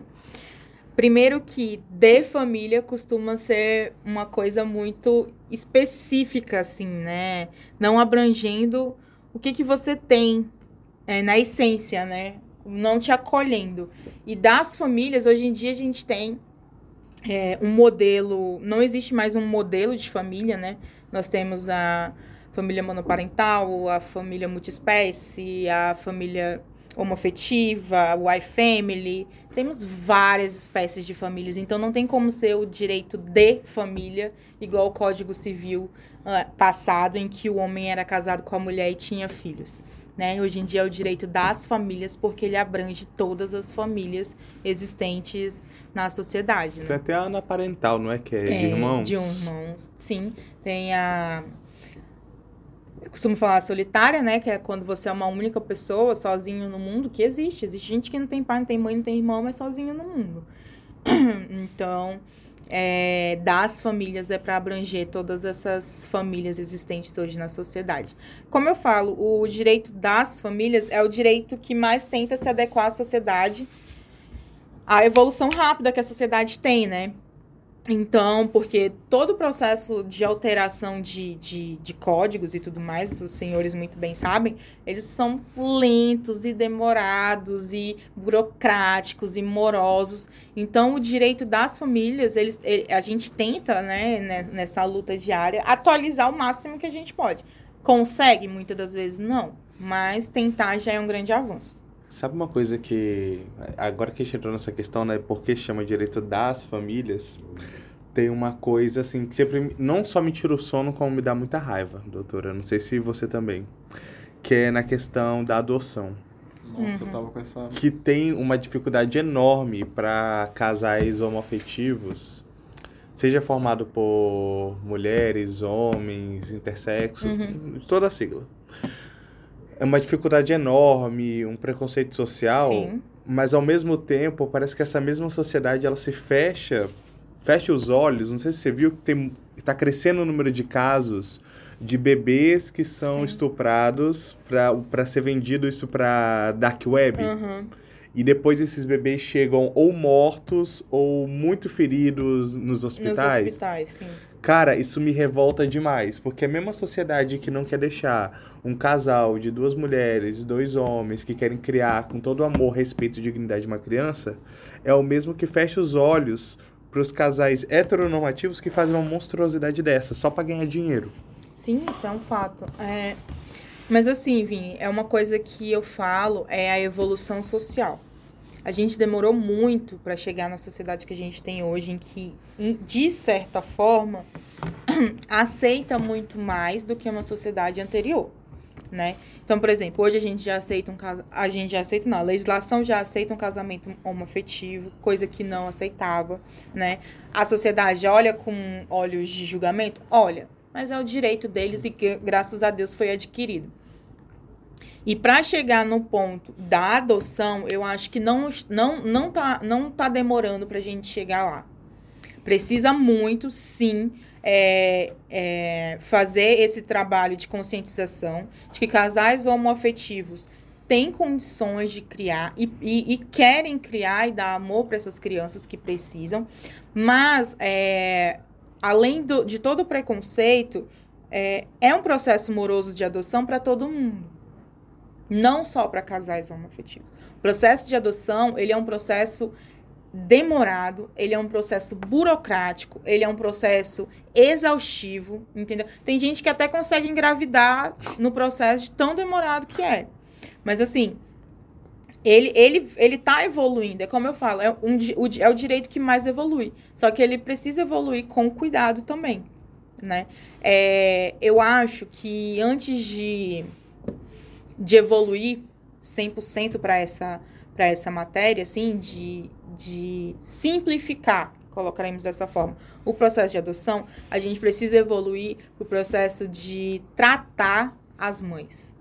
Primeiro que de família costuma ser uma coisa muito específica, assim, né? Não abrangendo o que, que você tem é, na essência, né? Não te acolhendo. E das famílias, hoje em dia a gente tem é, um modelo. Não existe mais um modelo de família, né? Nós temos a família monoparental, a família multiespécie, a família homofetiva, y family. Temos várias espécies de famílias, então não tem como ser o direito de família, igual o Código Civil uh, passado, em que o homem era casado com a mulher e tinha filhos. Né? Hoje em dia é o direito das famílias, porque ele abrange todas as famílias existentes na sociedade. Né? Tem até a Ana Parental, não é? Que é, é de irmãos? De irmãos, sim. Tem a eu costumo falar solitária, né? Que é quando você é uma única pessoa, sozinho no mundo, que existe. Existe gente que não tem pai, não tem mãe, não tem irmão, mas sozinho no mundo. então, é, das famílias é para abranger todas essas famílias existentes hoje na sociedade. Como eu falo, o direito das famílias é o direito que mais tenta se adequar à sociedade, à evolução rápida que a sociedade tem, né? Então, porque todo o processo de alteração de, de, de, códigos e tudo mais, os senhores muito bem sabem, eles são lentos e demorados e burocráticos e morosos. Então, o direito das famílias, eles, ele, a gente tenta, né, nessa luta diária, atualizar o máximo que a gente pode. Consegue? Muitas das vezes não, mas tentar já é um grande avanço. Sabe uma coisa que. Agora que a gente entrou nessa questão, né? Por que chama direito das famílias? Tem uma coisa assim que sempre não só me tira o sono, como me dá muita raiva, doutora. Não sei se você também. Que é na questão da adoção. Nossa, uhum. eu tava com essa. Que tem uma dificuldade enorme para casais homoafetivos, seja formado por mulheres, homens, intersexo, uhum. toda a sigla é uma dificuldade enorme, um preconceito social, Sim. mas ao mesmo tempo parece que essa mesma sociedade ela se fecha, fecha os olhos. Não sei se você viu que está crescendo o número de casos de bebês que são Sim. estuprados para ser vendido isso para dark web. Uhum. E depois esses bebês chegam ou mortos ou muito feridos nos hospitais. Nos hospitais, sim. Cara, isso me revolta demais, porque a mesma sociedade que não quer deixar um casal de duas mulheres, dois homens que querem criar com todo amor, respeito e dignidade uma criança, é o mesmo que fecha os olhos para os casais heteronormativos que fazem uma monstruosidade dessa, só para ganhar dinheiro. Sim, isso é um fato. É... Mas assim, Vini, é uma coisa que eu falo, é a evolução social. A gente demorou muito para chegar na sociedade que a gente tem hoje, em que, de certa forma, aceita muito mais do que uma sociedade anterior, né? Então, por exemplo, hoje a gente já aceita um caso, a gente já aceita não, a legislação já aceita um casamento homoafetivo, coisa que não aceitava, né? A sociedade olha com olhos de julgamento, olha, mas é o direito deles e que graças a Deus foi adquirido. E para chegar no ponto da adoção, eu acho que não não não tá não tá demorando para a gente chegar lá. Precisa muito, sim, é, é, fazer esse trabalho de conscientização de que casais homoafetivos têm condições de criar e, e, e querem criar e dar amor para essas crianças que precisam, mas é, além do, de todo o preconceito, é, é um processo moroso de adoção para todo mundo não só para casais homoafetivos. O processo de adoção, ele é um processo demorado, ele é um processo burocrático, ele é um processo exaustivo, entendeu? Tem gente que até consegue engravidar no processo de tão demorado que é. Mas assim, ele, ele, ele tá evoluindo, é como eu falo, é, um, o, é o direito que mais evolui. Só que ele precisa evoluir com cuidado também, né? É, eu acho que antes de de evoluir 100% para essa, essa matéria, assim, de, de simplificar, colocaremos dessa forma, o processo de adoção, a gente precisa evoluir o processo de tratar as mães.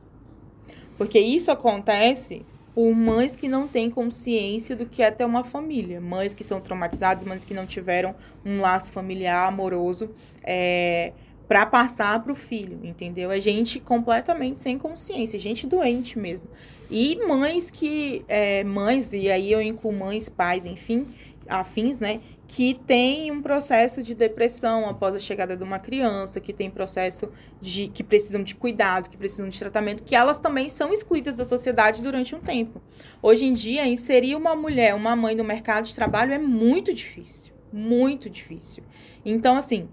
Porque isso acontece por mães que não têm consciência do que é ter uma família. Mães que são traumatizadas, mães que não tiveram um laço familiar amoroso. É, para passar para o filho, entendeu? É gente completamente sem consciência, gente doente mesmo. E mães que, é, mães, e aí eu incluo mães, pais, enfim, afins, né? Que tem um processo de depressão após a chegada de uma criança, que tem processo de que precisam de cuidado, que precisam de tratamento, que elas também são excluídas da sociedade durante um tempo. Hoje em dia, inserir uma mulher, uma mãe no mercado de trabalho é muito difícil. Muito difícil. Então, assim,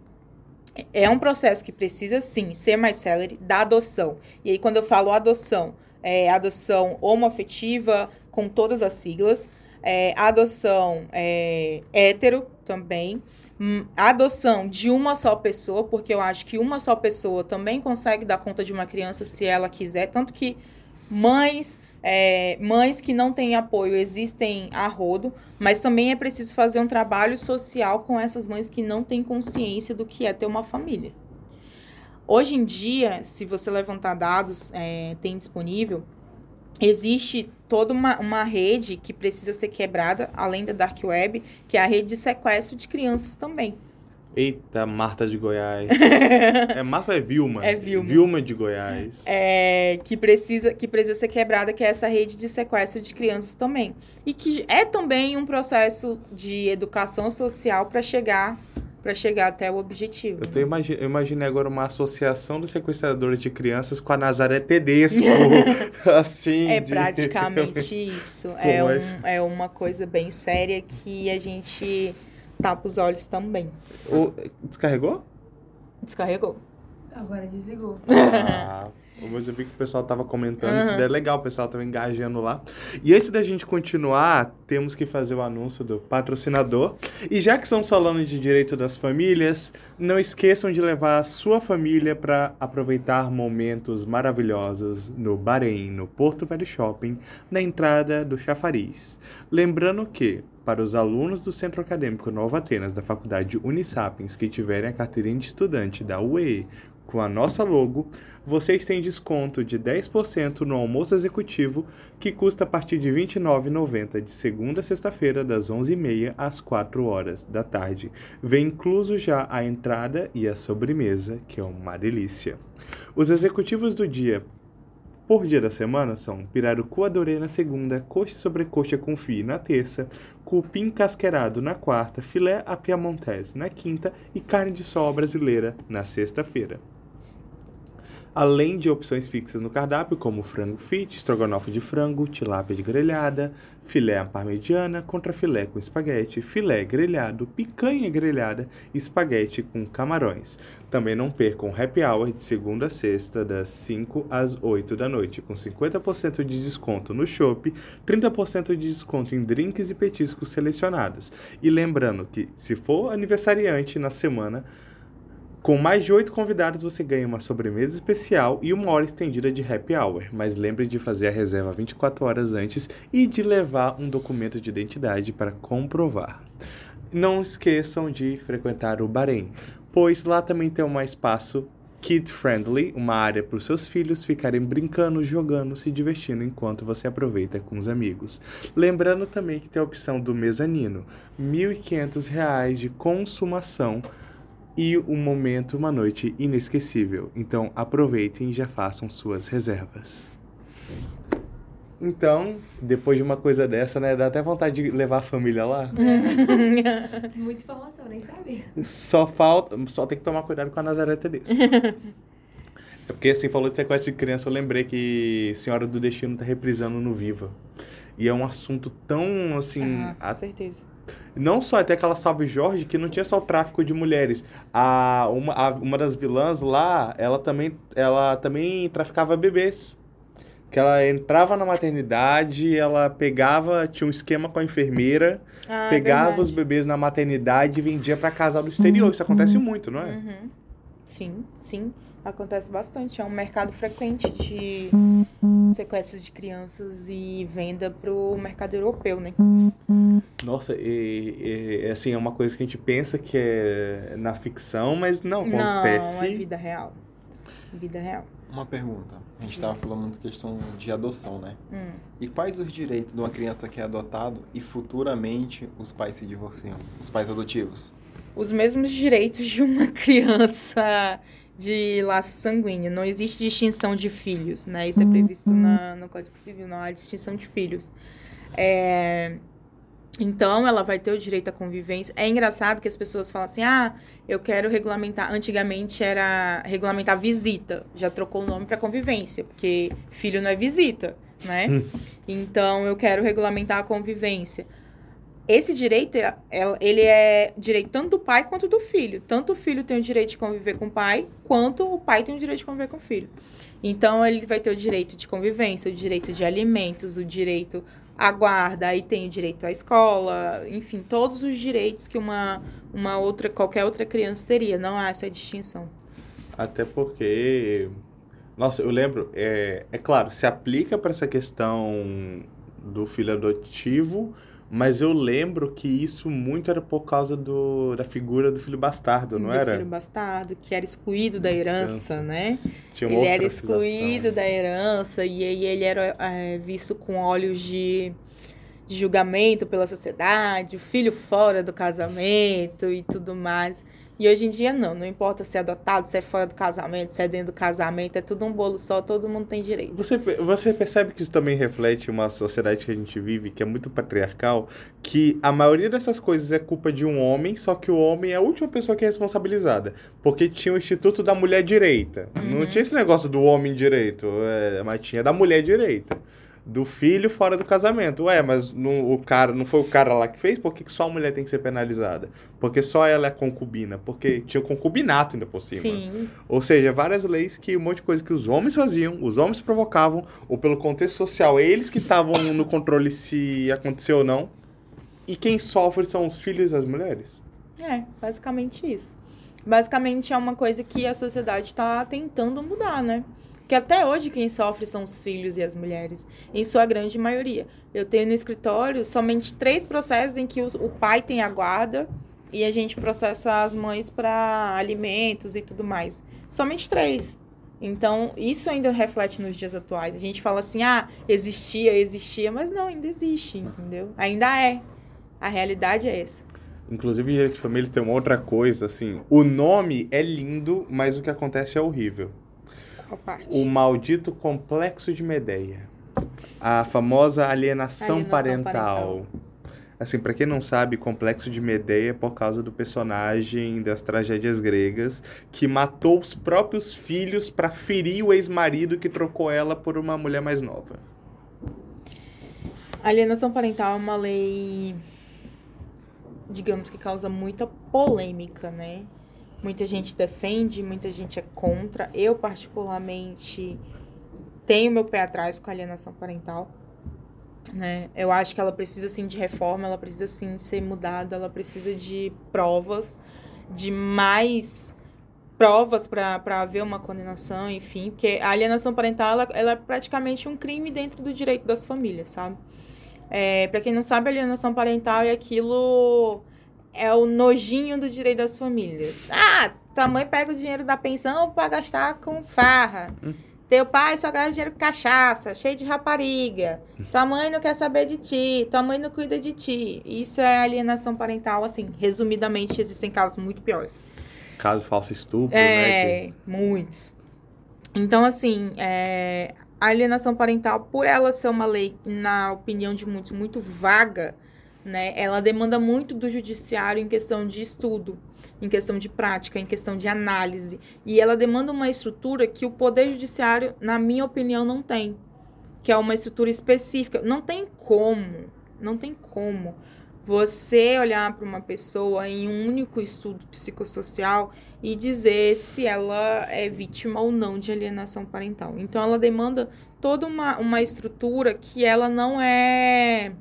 é um processo que precisa sim ser mais célere da adoção. E aí, quando eu falo adoção, é adoção homoafetiva, com todas as siglas, é, adoção é, hétero também, hum, adoção de uma só pessoa, porque eu acho que uma só pessoa também consegue dar conta de uma criança se ela quiser, tanto que mães é, mães que não têm apoio existem a rodo, mas também é preciso fazer um trabalho social com essas mães que não têm consciência do que é ter uma família. Hoje em dia, se você levantar dados, é, tem disponível, existe toda uma, uma rede que precisa ser quebrada, além da Dark Web, que é a rede de sequestro de crianças também. Eita, Marta de Goiás. é Marta é Vilma? É Vilma. Vilma de Goiás. É, que, precisa, que precisa ser quebrada, que é essa rede de sequestro de crianças também. E que é também um processo de educação social para chegar para chegar até o objetivo. Eu, tô imagi eu imaginei agora uma associação de sequestradores de crianças com a Nazaré Tedesco. assim. É de... praticamente isso. é, um, é uma coisa bem séria que a gente tapa os olhos também. O... Descarregou? Descarregou. Agora desligou. Ah, mas eu vi que o pessoal tava comentando, uhum. isso é legal, o pessoal tava engajando lá. E antes da gente continuar, temos que fazer o anúncio do patrocinador. E já que estamos falando de direito das famílias, não esqueçam de levar a sua família para aproveitar momentos maravilhosos no Bahrein, no Porto Velho Shopping, na entrada do Chafariz. Lembrando que para os alunos do Centro Acadêmico Nova Atenas da Faculdade Unisapiens que tiverem a carteirinha de estudante da UE com a nossa logo, vocês têm desconto de 10% no almoço executivo, que custa a partir de R$ 29,90 de segunda a sexta-feira, das 11h30 às 4 horas da tarde. Vem incluso já a entrada e a sobremesa, que é uma delícia. Os executivos do dia por dia da semana são pirarucu adorê na segunda, coxa sobre coxa confie na terça, cupim casqueirado na quarta, filé a piamontese na quinta e carne de sol brasileira na sexta-feira além de opções fixas no cardápio, como frango fit, estrogonofe de frango, tilápia de grelhada, filé à parmegiana, contrafilé com espaguete, filé grelhado, picanha grelhada e espaguete com camarões. Também não percam happy hour de segunda a sexta, das 5 às 8 da noite, com 50% de desconto no chopp, 30% de desconto em drinks e petiscos selecionados. E lembrando que, se for aniversariante na semana, com mais de oito convidados, você ganha uma sobremesa especial e uma hora estendida de happy hour. Mas lembre de fazer a reserva 24 horas antes e de levar um documento de identidade para comprovar. Não esqueçam de frequentar o Bahrein, pois lá também tem um espaço kid friendly, uma área para os seus filhos ficarem brincando, jogando, se divertindo enquanto você aproveita com os amigos. Lembrando também que tem a opção do mezanino, R$ 1.500 de consumação e um momento, uma noite inesquecível. Então aproveitem e já façam suas reservas. Então, depois de uma coisa dessa, né, dá até vontade de levar a família lá. Muita informação, nem sabia. Só falta, só tem que tomar cuidado com a Nazaré Tedesco. é porque assim, falou de sequestro de criança, eu lembrei que Senhora do Destino tá reprisando no Viva. E é um assunto tão, assim... Ah, com a... certeza não só até aquela Salve Jorge, que não tinha só o tráfico de mulheres. A, uma, a, uma das vilãs lá, ela também, ela também traficava bebês. Que ela entrava na maternidade, ela pegava, tinha um esquema com a enfermeira, ah, é pegava é os bebês na maternidade e vendia para casal no exterior. Isso acontece muito, não é? Uhum. Sim, sim. Acontece bastante. É um mercado frequente de sequestros de crianças e venda para o mercado europeu, né? Nossa, e, e, assim, é uma coisa que a gente pensa que é na ficção, mas não acontece. Não, é vida real. Vida real. Uma pergunta. A gente estava falando muito questão de adoção, né? Hum. E quais os direitos de uma criança que é adotado e futuramente os pais se divorciam? Os pais adotivos? Os mesmos direitos de uma criança de laço sanguíneo. Não existe distinção de filhos, né? Isso é previsto na, no Código Civil, não há distinção de filhos. É... Então, ela vai ter o direito à convivência. É engraçado que as pessoas falam assim: ah, eu quero regulamentar. Antigamente era regulamentar visita. Já trocou o nome para convivência, porque filho não é visita, né? então, eu quero regulamentar a convivência. Esse direito, é, é, ele é direito tanto do pai quanto do filho. Tanto o filho tem o direito de conviver com o pai, quanto o pai tem o direito de conviver com o filho. Então, ele vai ter o direito de convivência, o direito de alimentos, o direito à guarda, aí tem o direito à escola, enfim, todos os direitos que uma, uma outra, qualquer outra criança teria. Não há essa distinção. Até porque, nossa, eu lembro, é, é claro, se aplica para essa questão do filho adotivo, mas eu lembro que isso muito era por causa do, da figura do filho bastardo, não do era? filho bastardo, que era excluído da herança, né? Tinha uma ele era excluído da herança e aí ele era é, visto com olhos de, de julgamento pela sociedade, o filho fora do casamento e tudo mais. E hoje em dia não, não importa se é adotado, se é fora do casamento, se é dentro do casamento, é tudo um bolo só, todo mundo tem direito. Você, você percebe que isso também reflete uma sociedade que a gente vive, que é muito patriarcal, que a maioria dessas coisas é culpa de um homem, só que o homem é a última pessoa que é responsabilizada. Porque tinha o Instituto da Mulher Direita. Não tinha esse negócio do homem direito, é, mas tinha da mulher direita. Do filho fora do casamento. Ué, mas não, o cara, não foi o cara lá que fez? Por que que só a mulher tem que ser penalizada? Porque só ela é concubina. Porque tinha o concubinato ainda por cima. Sim, Ou seja, várias leis que um monte de coisa que os homens faziam, os homens provocavam, ou pelo contexto social, eles que estavam no controle se aconteceu ou não. E quem sofre são os filhos das mulheres. é, basicamente isso. Basicamente é uma coisa que a sociedade está tentando mudar, né? Que até hoje quem sofre são os filhos e as mulheres, em sua grande maioria. Eu tenho no escritório somente três processos em que os- o pai tem a guarda e a gente processa as mães para alimentos e tudo mais. Somente três. Então, isso ainda reflete nos dias atuais. A gente fala assim, ah, existia, existia, mas não, ainda existe, entendeu? Ainda é. A realidade é essa. Inclusive, direito de família tem uma outra coisa, assim. O nome é lindo, mas o que acontece é horrível. Qual parte? O maldito complexo de Medeia. A famosa alienação, Alienação parental. parental. Assim, pra quem não sabe, complexo de Medeia é por causa do personagem das tragédias gregas que matou os próprios filhos pra ferir o ex-marido que trocou ela por uma mulher mais nova. Alienação parental é uma lei, digamos que causa muita polêmica, né? Muita gente defende, muita gente é contra. Eu, particularmente, tenho meu pé atrás com a alienação parental. Né? Eu acho que ela precisa, sim, de reforma, ela precisa, sim, ser mudada, ela precisa de provas, de mais provas para haver uma condenação, enfim. Porque a alienação parental, ela, ela é praticamente um crime dentro do direito das famílias, sabe? É, para quem não sabe, alienação parental é aquilo. É o nojinho do direito das famílias. Ah, tua mãe pega o dinheiro da pensão pra gastar com farra. Teu pai só gasta dinheiro com cachaça, cheio de rapariga. Tua mãe não quer saber de ti, tua mãe não cuida de ti. Isso é alienação parental, assim. Resumidamente, existem casos muito piores. Caso falso estupro, né? É, muitos. Então, assim, é, a alienação parental, por ela ser uma lei, na opinião de muitos, muito vaga, né? Ela demanda muito do judiciário em questão de estudo, em questão de prática, em questão de análise. E ela demanda uma estrutura que o Poder Judiciário, na minha opinião, não tem. Que é uma estrutura específica. Não tem como, não tem como você olhar para uma pessoa em um único estudo psicossocial e dizer se ela é vítima ou não de alienação parental. Então, ela demanda toda uma, uma estrutura que ela não é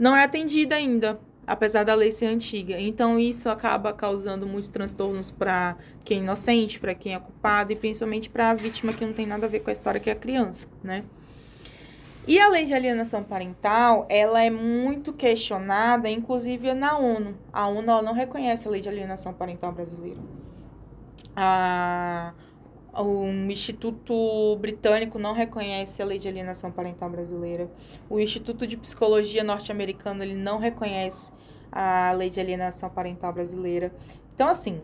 não é atendida ainda, apesar da lei ser antiga. Então, isso acaba causando muitos transtornos para quem é inocente, para quem é culpado e principalmente para a vítima que não tem nada a ver com a história que é a criança, né? E a lei de alienação parental, ela é muito questionada, inclusive na ONU. A ONU não reconhece a lei de alienação parental brasileira. A, o Instituto Britânico não reconhece a lei de alienação parental brasileira. O Instituto de Psicologia norte-americano ele não reconhece a lei de alienação parental brasileira. Então, assim,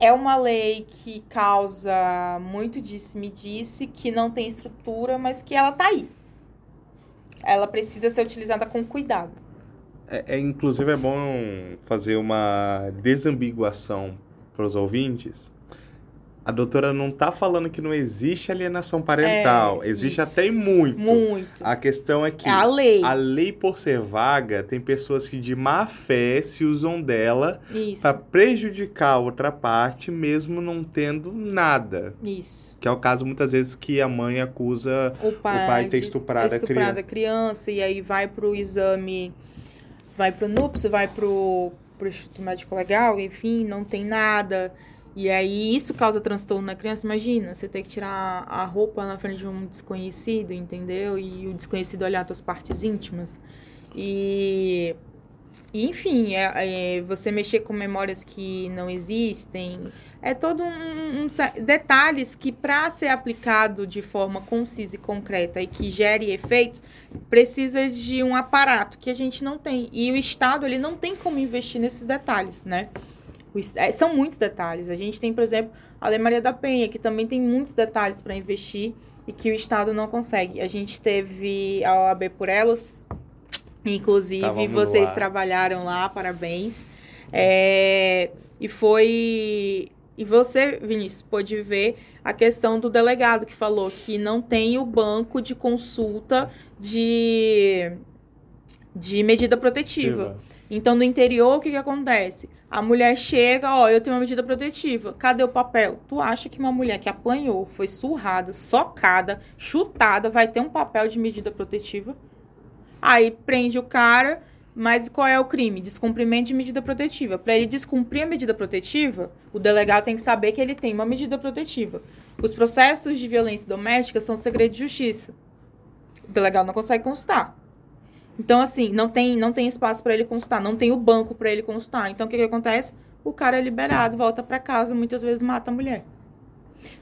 é uma lei que causa muito disse-me-disse, que não tem estrutura, mas que ela tá aí ela precisa ser utilizada com cuidado, É, é, inclusive é bom fazer uma desambiguação para os ouvintes. A doutora não está falando que não existe alienação parental. É, existe isso. até e muito. Muito. A questão é que É a lei. a lei, por ser vaga, tem pessoas que de má fé se usam dela para prejudicar a outra parte, mesmo não tendo nada. Isso. Que é o caso muitas vezes que a mãe acusa O pai, pai ter de- estuprado a estuprado a criança e aí vai pro exame, vai pro NUPS, vai pro, pro Instituto Médico Legal, enfim, não tem nada. E aí isso causa transtorno na criança. Imagina, você ter que tirar a roupa na frente de um desconhecido, entendeu? E o desconhecido olhar tuas partes íntimas. E, e, enfim, é, é você mexer com memórias que não existem. É todo um, um detalhes que para ser aplicado de forma concisa e concreta e que gere efeitos, precisa de um aparato que a gente não tem. E o Estado, ele não tem como investir nesses detalhes, né? É, são muitos detalhes. A gente tem, por exemplo, a Lei Maria da Penha, que também tem muitos detalhes para investir e que o Estado não consegue. A gente teve a OAB por elas, inclusive Estávamos vocês lá. trabalharam lá, parabéns. É, e foi. E você, Vinícius, pôde ver a questão do delegado que falou que não tem o banco de consulta de, de medida protetiva. Então, no interior, o que, que acontece? A mulher chega, ó, eu tenho uma medida protetiva. Cadê o papel? Tu acha que uma mulher que apanhou, foi surrada, socada, chutada, vai ter um papel de medida protetiva? Aí prende o cara, mas qual é o crime? Descumprimento de medida protetiva. Para ele descumprir a medida protetiva, o delegado tem que saber que ele tem uma medida protetiva. Os processos de violência doméstica são segredo de justiça. O delegado não consegue consultar. Então, assim, não tem, não tem espaço para ele consultar, não tem o banco para ele consultar. Então, o que, que acontece? O cara é liberado, volta para casa, muitas vezes mata a mulher.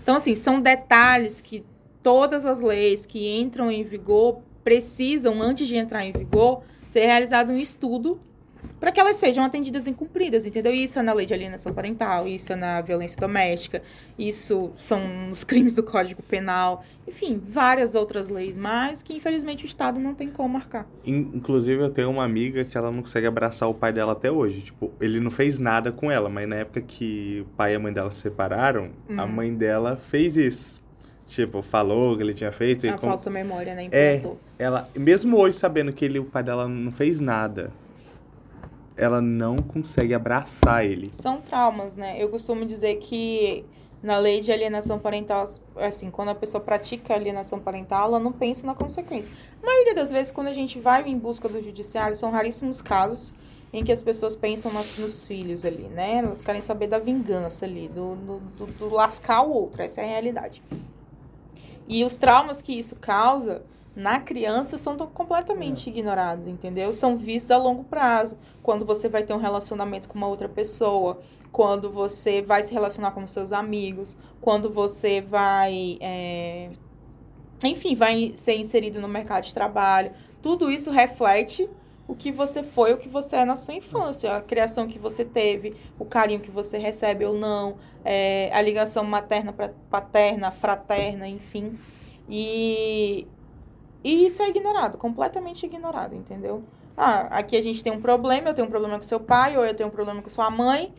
Então, assim, são detalhes que todas as leis que entram em vigor precisam, antes de entrar em vigor, ser realizado um estudo para que elas sejam atendidas e cumpridas, entendeu? Isso é na lei de alienação parental, isso é na violência doméstica, isso são os crimes do Código Penal, enfim, várias outras leis, mas que infelizmente o Estado não tem como marcar. In- Inclusive, eu tenho uma amiga que ela não consegue abraçar o pai dela até hoje. Tipo, ele não fez nada com ela, mas na época que o pai e a mãe dela se separaram, a Hum. mãe dela fez isso. Tipo, falou que ele tinha feito. e A como- falsa memória, né? É. Implantou. Ela, mesmo hoje sabendo que ele, o pai dela não fez nada, ela não consegue abraçar ele. São traumas, né? Eu costumo dizer que na lei de alienação parental, assim, quando a pessoa pratica alienação parental, ela não pensa na consequência. A maioria das vezes, quando a gente vai em busca do judiciário, são raríssimos casos em que as pessoas pensam nas- nos filhos ali, né? Elas querem saber da vingança ali, do, do, do- do lascar o outro, essa é a realidade. E os traumas que isso causa na criança são completamente ignorados, entendeu? São vistos a longo prazo. Quando você vai ter um relacionamento com uma outra pessoa, quando você vai se relacionar com seus amigos, quando você vai. é, Enfim, vai ser inserido no mercado de trabalho. Tudo isso reflete o que você foi, o que você é na sua infância, a criação que você teve, o carinho que você recebe ou não, é, a ligação materna, paterna, fraterna, enfim. E, e isso é ignorado, completamente ignorado, entendeu? Ah, aqui a gente tem um problema, eu tenho um problema com seu pai, ou eu tenho um problema com sua mãe,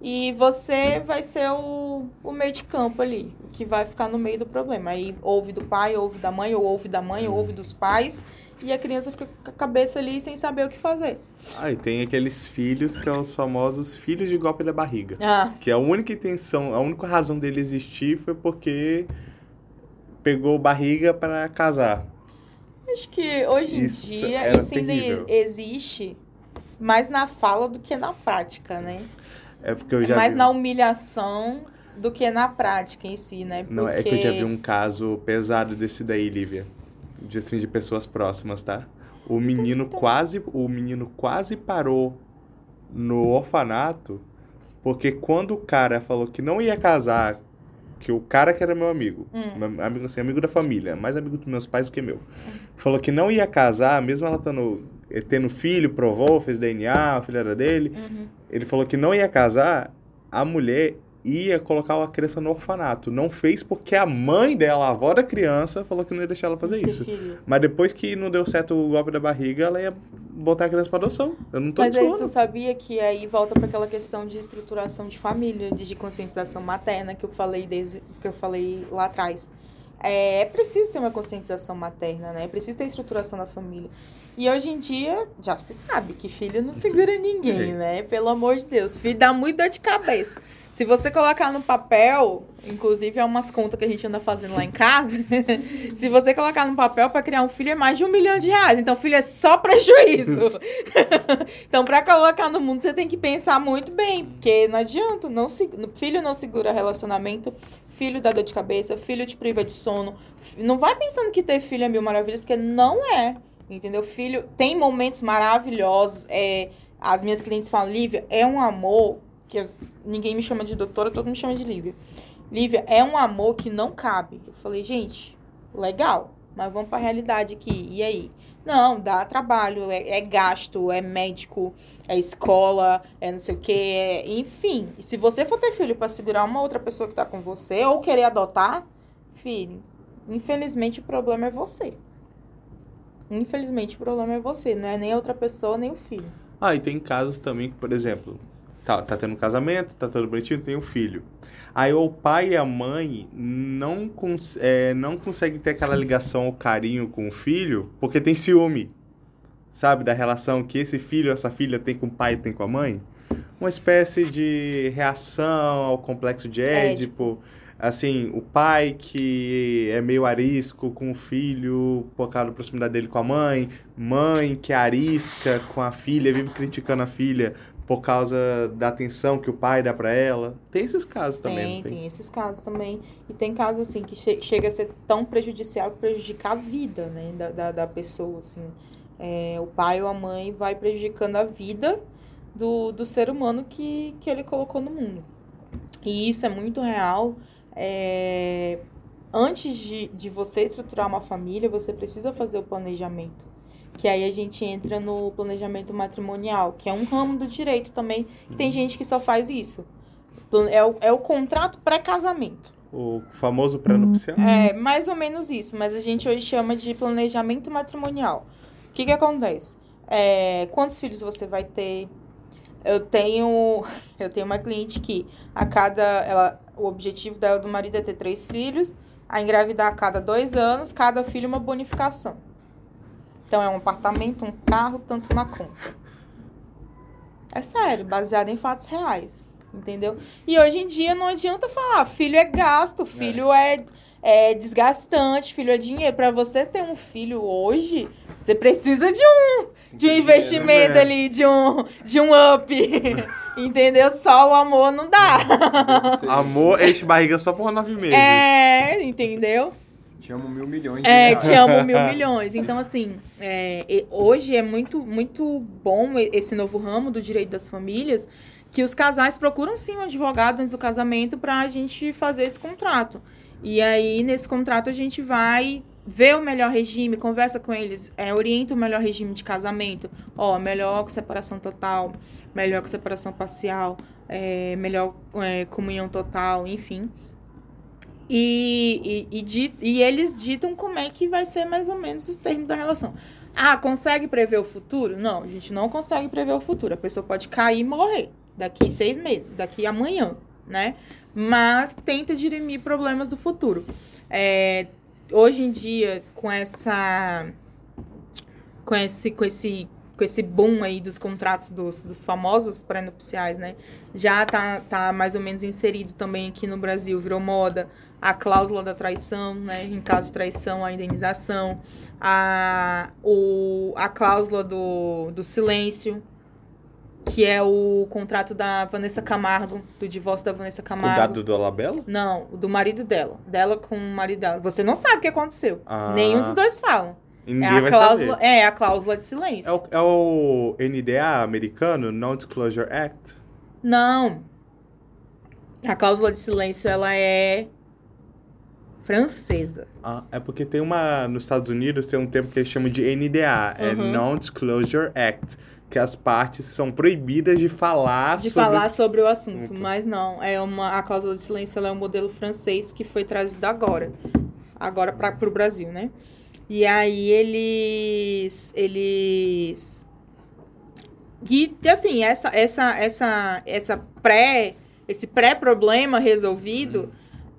e você vai ser o, o meio de campo ali, que vai ficar no meio do problema. Aí ouve do pai, ouve da mãe, ou ouve da mãe, ou ouve dos pais, e a criança fica com a cabeça ali sem saber o que fazer. Ah, e tem aqueles filhos que são os famosos filhos de golpe da barriga. Ah, Que a única intenção, a única razão dele existir foi porque pegou barriga para casar. Acho que hoje em Isso dia era isso ainda terrível. existe mais na fala do que na prática, né? É porque eu É já mais vi... na humilhação do que na prática em si, né? Porque... Não, é que eu já vi um caso pesado desse daí, Lívia. De, assim, de pessoas próximas, tá? O menino quase, o menino quase parou no orfanato porque quando o cara falou que não ia casar, que o cara que era meu amigo, Hum. amigo assim, amigo da família, mais amigo dos meus pais do que meu, falou que não ia casar, mesmo ela tendo, eh, tendo filho, provou, fez DNA, o filho era dele, Uhum. ele falou que não ia casar, a mulher ia colocar a criança no orfanato. Não fez porque a mãe dela, a avó da criança, falou que não ia deixar ela fazer isso. Interferiu. Mas depois que não deu certo o golpe da barriga, ela ia botar a criança pra adoção. Eu não tô Mas aí tu sabia que aí volta para aquela questão de estruturação de família, de conscientização materna que eu falei desde que eu falei lá atrás. É, é preciso ter uma conscientização materna, né? É preciso ter estruturação da família. E hoje em dia já se sabe que filho não segura ninguém, né? Pelo amor de Deus, filho dá muito dor de cabeça. Se você colocar no papel, inclusive é umas contas que a gente anda fazendo lá em casa, se você colocar no papel para criar um filho é mais de um milhão de reais. Então, filho é só prejuízo. então, para colocar no mundo, você tem que pensar muito bem, porque não adianta, não se, filho não segura relacionamento, filho dá dor de cabeça, filho te priva de sono. Não vai pensando que ter filho é mil maravilhas, porque não é. Entendeu? Filho tem momentos maravilhosos. É, as minhas clientes falam, Lívia, é um amor que ninguém me chama de doutora, todo mundo me chama de Lívia. Lívia, é um amor que não cabe. Eu falei, gente, legal, mas vamos pra realidade aqui. E aí? Não, dá trabalho, é, é gasto, é médico, é escola, é não sei o quê, é- enfim. Se você for ter filho pra segurar uma outra pessoa que tá com você ou querer adotar, filho, infelizmente o problema é você. Infelizmente o problema é você, não é nem a outra pessoa, nem o filho. Ah, e tem casos também que, por exemplo, tá, tá tendo um casamento, tá tudo bonitinho, tem um filho. Aí o pai e a mãe não, cons é, não conseguem ter aquela ligação ou carinho com o filho porque tem ciúme, sabe? Da relação que esse filho, essa filha tem com o pai e tem com a mãe. Uma espécie de reação ao complexo de Édipo. Assim, o pai que é meio arisco com o filho por causa da proximidade dele com a mãe, mãe que é arisca com a filha, vive criticando a filha por causa da atenção que o pai dá pra ela. Tem esses casos também, tem, tem? tem esses casos também. E tem casos, assim, que che- chega a ser tão prejudicial que prejudica a vida, né, da, da, da pessoa, assim. É, o pai ou a mãe vai prejudicando a vida do, do ser humano que, que ele colocou no mundo. E isso é muito real. É, antes de, de você estruturar uma família, você precisa fazer o planejamento. Que aí a gente entra no planejamento matrimonial, que é um ramo do direito também, que tem gente que só faz isso. É o, é o contrato pré-casamento. O famoso pré-nupcial. É mais ou menos isso, mas a gente hoje chama de planejamento matrimonial. O que, que acontece? É, quantos filhos você vai ter? Eu tenho, eu tenho uma cliente que a cada. Ela, o objetivo dela do marido é ter três filhos, a engravidar a cada dois anos, cada filho uma bonificação. Então é um apartamento, um carro, tanto na conta. É sério, baseado em fatos reais. Entendeu? E hoje em dia não adianta falar, filho é gasto, filho é, é desgastante, filho é dinheiro. Pra você ter um filho hoje, você precisa de um, de um investimento né? ali, de um, de um up. Entendeu? Só o amor não dá. Amor, enche barriga só por nove meses. É, entendeu? Te amo mil milhões É, reais. te amo mil milhões. Então, assim, é, hoje é muito, muito bom esse novo ramo do direito das famílias, que os casais procuram sim um advogado antes do casamento pra gente fazer esse contrato. E aí, nesse contrato, a gente vai ver o melhor regime, conversa com eles, é, orienta o melhor regime de casamento. Ó, melhor com separação total, melhor com separação parcial, é, melhor é, comunhão total, enfim. E, e, e, e eles ditam como é que vai ser mais ou menos os termos da relação. Ah, consegue prever o futuro? Não, a gente não consegue prever o futuro. A pessoa pode cair e morrer daqui seis meses, daqui amanhã, né? Mas tenta dirimir problemas do futuro. É, hoje em dia, com essa. Com esse, com esse, com esse boom aí dos contratos dos, dos famosos pré-nupciais, né? Já tá, tá mais ou menos inserido também aqui no Brasil, virou moda a cláusula da traição, né? Em caso de traição, a indenização, a, o, a cláusula do, do silêncio, que é o contrato da Vanessa Camargo, do divórcio da Vanessa Camargo. Cuidado do Alabella? Não, do marido dela. Dela com o marido dela. Você não sabe o que aconteceu. Ah. Nenhum dos dois falam. E É ninguém a, cláusula, saber. é a cláusula de silêncio. É o, é o NDA americano, Non-Disclosure Act? Não. A cláusula de silêncio, ela é francesa. Ah, é porque tem uma. Nos Estados Unidos tem um termo que eles chamam de NDA, é Uhum. Non-Disclosure Act, que as partes são proibidas de falar de sobre. falar sobre o assunto, mas não, é uma a cláusula de silêncio é um modelo francês que foi trazido agora, agora para o Brasil, né? E aí eles eles E, assim, essa, essa, essa, essa pré, esse pré-problema resolvido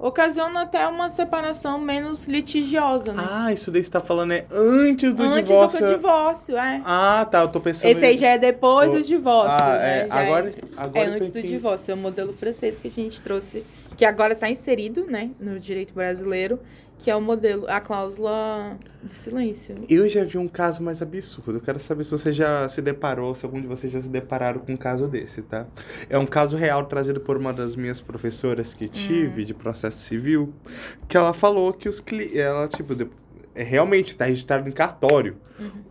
ocasiona até uma separação menos litigiosa, né? Ah, isso daí você tá falando é antes do Antes divórcio. do divórcio, é. Ah, tá, eu tô pensando... Esse aí já é depois Oh, do divórcio, Ah, né? é, Já agora, agora é que eu antes do divórcio. É o modelo francês que a gente trouxe, que agora está inserido, né, no direito brasileiro, que é o modelo, a cláusula de silêncio. Eu já vi um caso mais absurdo. Eu quero saber se você já se deparou, se algum de vocês já se depararam com um caso desse, tá? É um caso real trazido por uma das minhas professoras que tive de processo civil, que ela falou que os clientes. Ela, tipo, de- é, realmente tá registrado em cartório.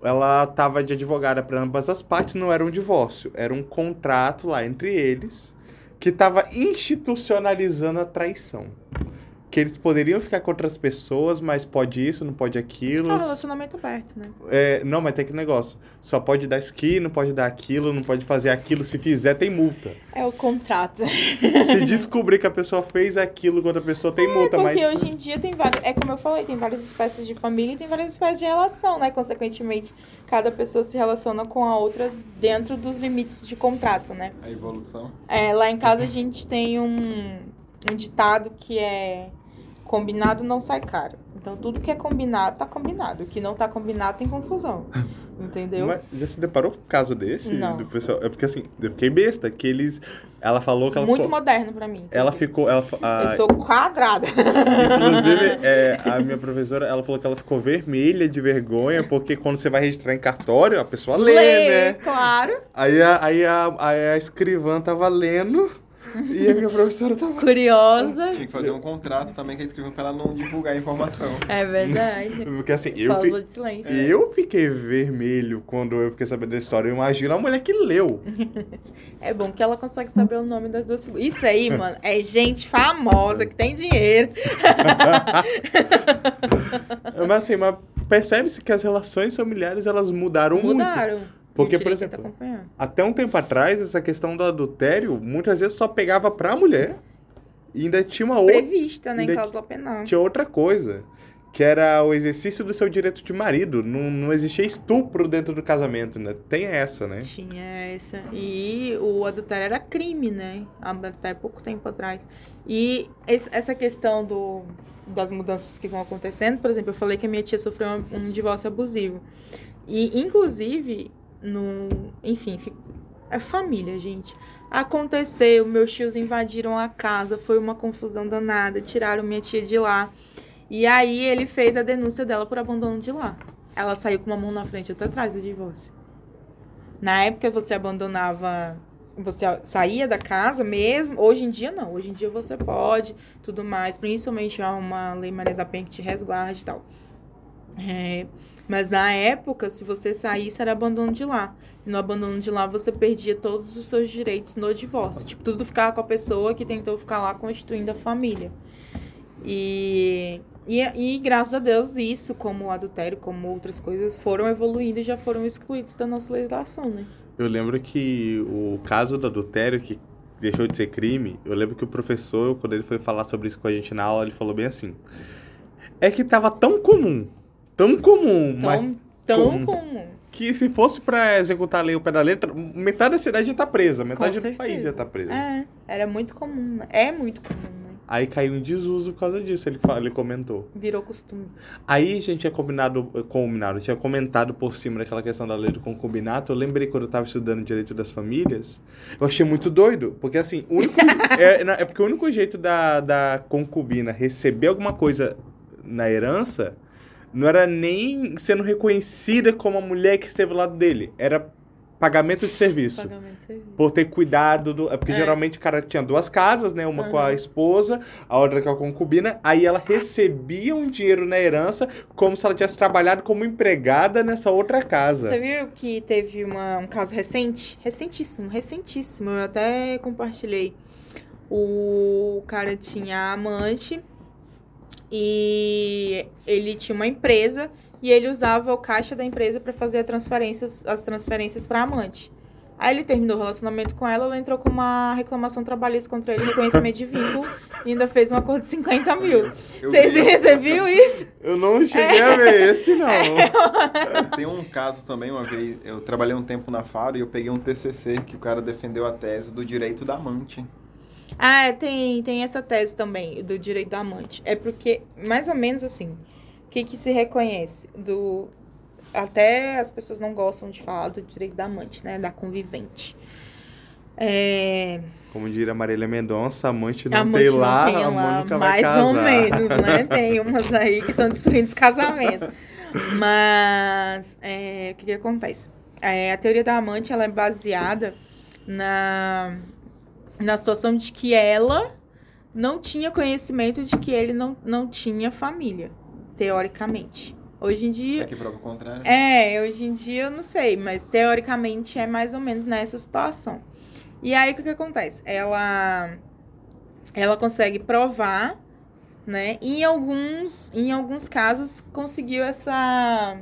Ela tava de advogada para ambas as partes, não era um divórcio, era um contrato lá entre eles que tava institucionalizando a traição. Que eles poderiam ficar com outras pessoas, mas pode isso, não pode aquilo. É um relacionamento aberto, né? É, não, mas tem que negócio. Só pode dar isso aqui, não pode dar aquilo, não pode fazer aquilo. Se fizer, tem multa. É o contrato. Se descobrir que a pessoa fez aquilo com outra pessoa, tem multa, É, Porque mas. hoje em dia tem vários. É como eu falei, tem várias espécies de família e tem várias espécies de relação, né? Consequentemente, cada pessoa se relaciona com a outra dentro dos limites de contrato, né? A evolução. É, lá em casa a gente tem um, um ditado que é combinado não sai caro. Então tudo que é combinado tá combinado. O que não tá combinado tem confusão. Entendeu? Mas já se deparou com um caso desse? Não. Do pessoal? É porque assim, eu fiquei besta, que eles. Ela falou que ela Muito ficou. moderno pra mim. Ela ficou. Ela, a- Eu sou quadrada. Inclusive, é, a minha professora, ela falou que ela ficou vermelha de vergonha, porque quando você vai registrar em cartório, a pessoa lê, né? claro. Aí a, aí a, aí a escrivã tava lendo e a minha professora tava. Curiosa. Tinha que fazer um contrato também que eles escreviam pra ela não divulgar a informação. É verdade. Porque assim, eu, fi, de silêncio. eu fiquei vermelho quando eu fiquei sabendo da história. Eu imagino a mulher que leu. É bom que ela consegue saber o nome das duas figuras. Isso aí, mano, é gente famosa que tem dinheiro. Mas assim, mas percebe-se que as relações familiares elas mudaram, muito. Mudaram. Porque, por exemplo. Até um tempo atrás, essa questão do adultério, muitas vezes só pegava pra mulher. E ainda tinha uma outra. Prevista, né, em cláusula penal. tinha outra coisa, que era o exercício do seu direito de marido. Não, não existia estupro dentro do casamento, né? Tem essa, né? Tinha essa. E o adultério era crime, né? Até pouco tempo atrás. E essa questão do, das mudanças que vão acontecendo, por exemplo, eu falei que a minha tia sofreu um, um divórcio abusivo. E, inclusive, no. Enfim, fi- é família, gente. Aconteceu, meus tios invadiram a casa, foi uma confusão danada, tiraram minha tia de lá. E aí ele fez a denúncia dela por abandono de lá. Ela saiu com uma mão na frente e outra atrás do divórcio. Na época você abandonava, você saía da casa mesmo. Hoje em dia não. Hoje em dia você pode, tudo mais. Principalmente há uma lei Maria da Penha que te resguarde e tal. É, mas na época, se você saísse, era abandono de lá. E no abandono de lá, você perdia todos os seus direitos no divórcio. Tipo, tudo ficava com a pessoa que tentou ficar lá constituindo a família. E, e, e graças a Deus, isso, como o adultério, como outras coisas, foram evoluindo e já foram excluídos da nossa legislação, né? Eu lembro que o caso do adultério, que deixou de ser crime, eu lembro que o professor, quando ele foi falar sobre isso com a gente na aula, ele falou bem assim. É que tava tão comum, tão comum, mas Tão, tão como? comum. que se fosse pra executar a lei ao pé da letra, metade da cidade ia estar presa, metade do país ia estar presa. É, era muito comum, né? É muito comum, né? Aí caiu em desuso por causa disso, ele, ele comentou. Virou costume. Aí a gente tinha combinado, combinado, tinha comentado por cima daquela questão da lei do concubinato. Eu lembrei quando eu tava estudando direito das famílias. Eu achei muito doido, porque assim, o único, é, é porque o único jeito da, da concubina receber alguma coisa na herança não era nem sendo reconhecida como a mulher que esteve ao lado dele, era pagamento de serviço. Pagamento de serviço. Por ter cuidado do. É porque É. geralmente o cara tinha duas casas, né? Uma com a esposa, a outra com a concubina. Aí ela recebia um dinheiro na herança como se ela tivesse trabalhado como empregada nessa outra casa. Você viu que teve uma- um caso recente? Recentíssimo, recentíssimo. Eu até compartilhei. O cara tinha amante e ele tinha uma empresa e ele usava o caixa da empresa para fazer a transferências, as transferências para amante. Aí ele terminou o relacionamento com ela, ela entrou com uma reclamação trabalhista contra ele, reconhecimento de vínculo, e ainda fez um acordo de 50 mil. Eu Vocês vi- você viu isso? Eu não cheguei a ver esse, não. Tem um caso também, uma vez, eu trabalhei um tempo na Faro e eu peguei um TCC que o cara defendeu a tese do direito da amante. Ah, é, tem, tem essa tese também, do direito da amante. É porque, mais ou menos assim, o que, que se reconhece? Do, até as pessoas não gostam de falar do direito da amante, né? Da convivente. É, Como diria Marília Mendonça, amante não amante tem lá, não tem amor lá, nunca vai mais casar. ou menos, né? Tem umas aí que estão destruindo os casamentos. Mas, é, o que, que acontece? É, a teoria da amante, ela é baseada na, na situação de que ela não tinha conhecimento de que ele não, não tinha família, teoricamente. Hoje em dia, É que prova o contrário. é, hoje em dia eu não sei, mas teoricamente é mais ou menos nessa situação. E aí o que, que acontece? Ela ela consegue provar, né? E em alguns em alguns casos conseguiu essa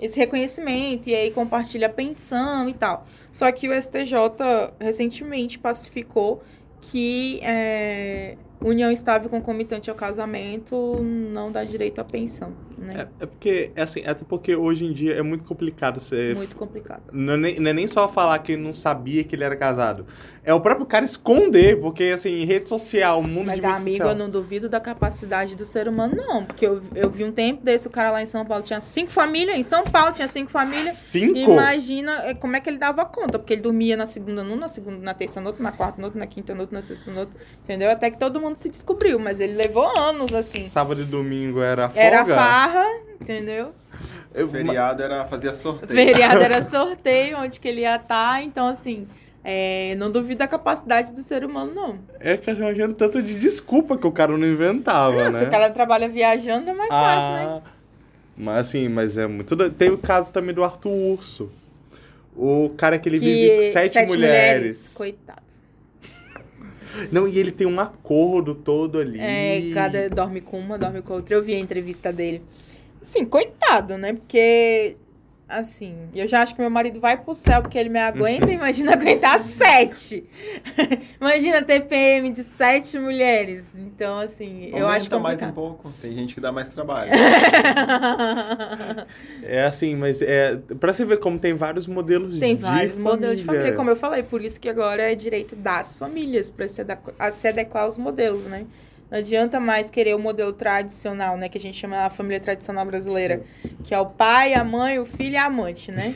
esse reconhecimento e aí compartilha a pensão e tal. Só que o STJ recentemente pacificou que é, união estável concomitante ao casamento não dá direito à pensão, né? É, é porque, é assim, até porque hoje em dia é muito complicado você. Muito complicado. Não é, nem, não é nem só falar que não sabia que ele era casado. É o próprio cara esconder, porque assim, rede social, mundo Mas, de rede amigo, eu não duvido da capacidade do ser humano, não. Porque eu, eu vi um tempo desse, o cara lá em São Paulo tinha cinco famílias. Em São Paulo tinha cinco famílias. Cinco? Imagina é, como é que ele dava conta. Porque ele dormia na segunda num, na segunda, na terça no outro, na quarta no outro, na quinta no outro, na sexta no outro. Entendeu? Até que todo mundo se descobriu. Mas ele levou anos, assim. Sábado e domingo era folga. Era farra, entendeu? Eu- Feriado era fazer sorteio. Feriado era sorteio, onde que ele ia estar. Então, assim, é, não duvido da capacidade do ser humano, não. É que arranjando tanto de desculpa que o cara não inventava, Não, né? Se o cara trabalha viajando, é mais fácil, né? Ah, Mas assim, mas é muito. Tem o caso também do Arthur Urso. O cara que ele vive com sete, mulheres. Coitado. Não, e ele tem um acordo todo ali. É, cada dorme com uma, dorme com outra. Eu vi a entrevista dele. Sim, coitado, né? Porque, assim, eu já acho que meu marido vai pro céu porque ele me aguenta. imagina aguentar sete. imagina TPM de sete mulheres. Então, assim, eu acho Aumenta mais um pouco. Tem gente que dá mais trabalho. É assim, mas é. Pra você ver como tem vários modelos Tem de vários modelos de família, família. como eu falei, por isso que agora é direito das famílias para se, adequ- a se adequar aos modelos, né? Não adianta mais querer o modelo tradicional, né? Que a gente chama a família tradicional brasileira, que é o pai, a mãe, o filho e a amante, né?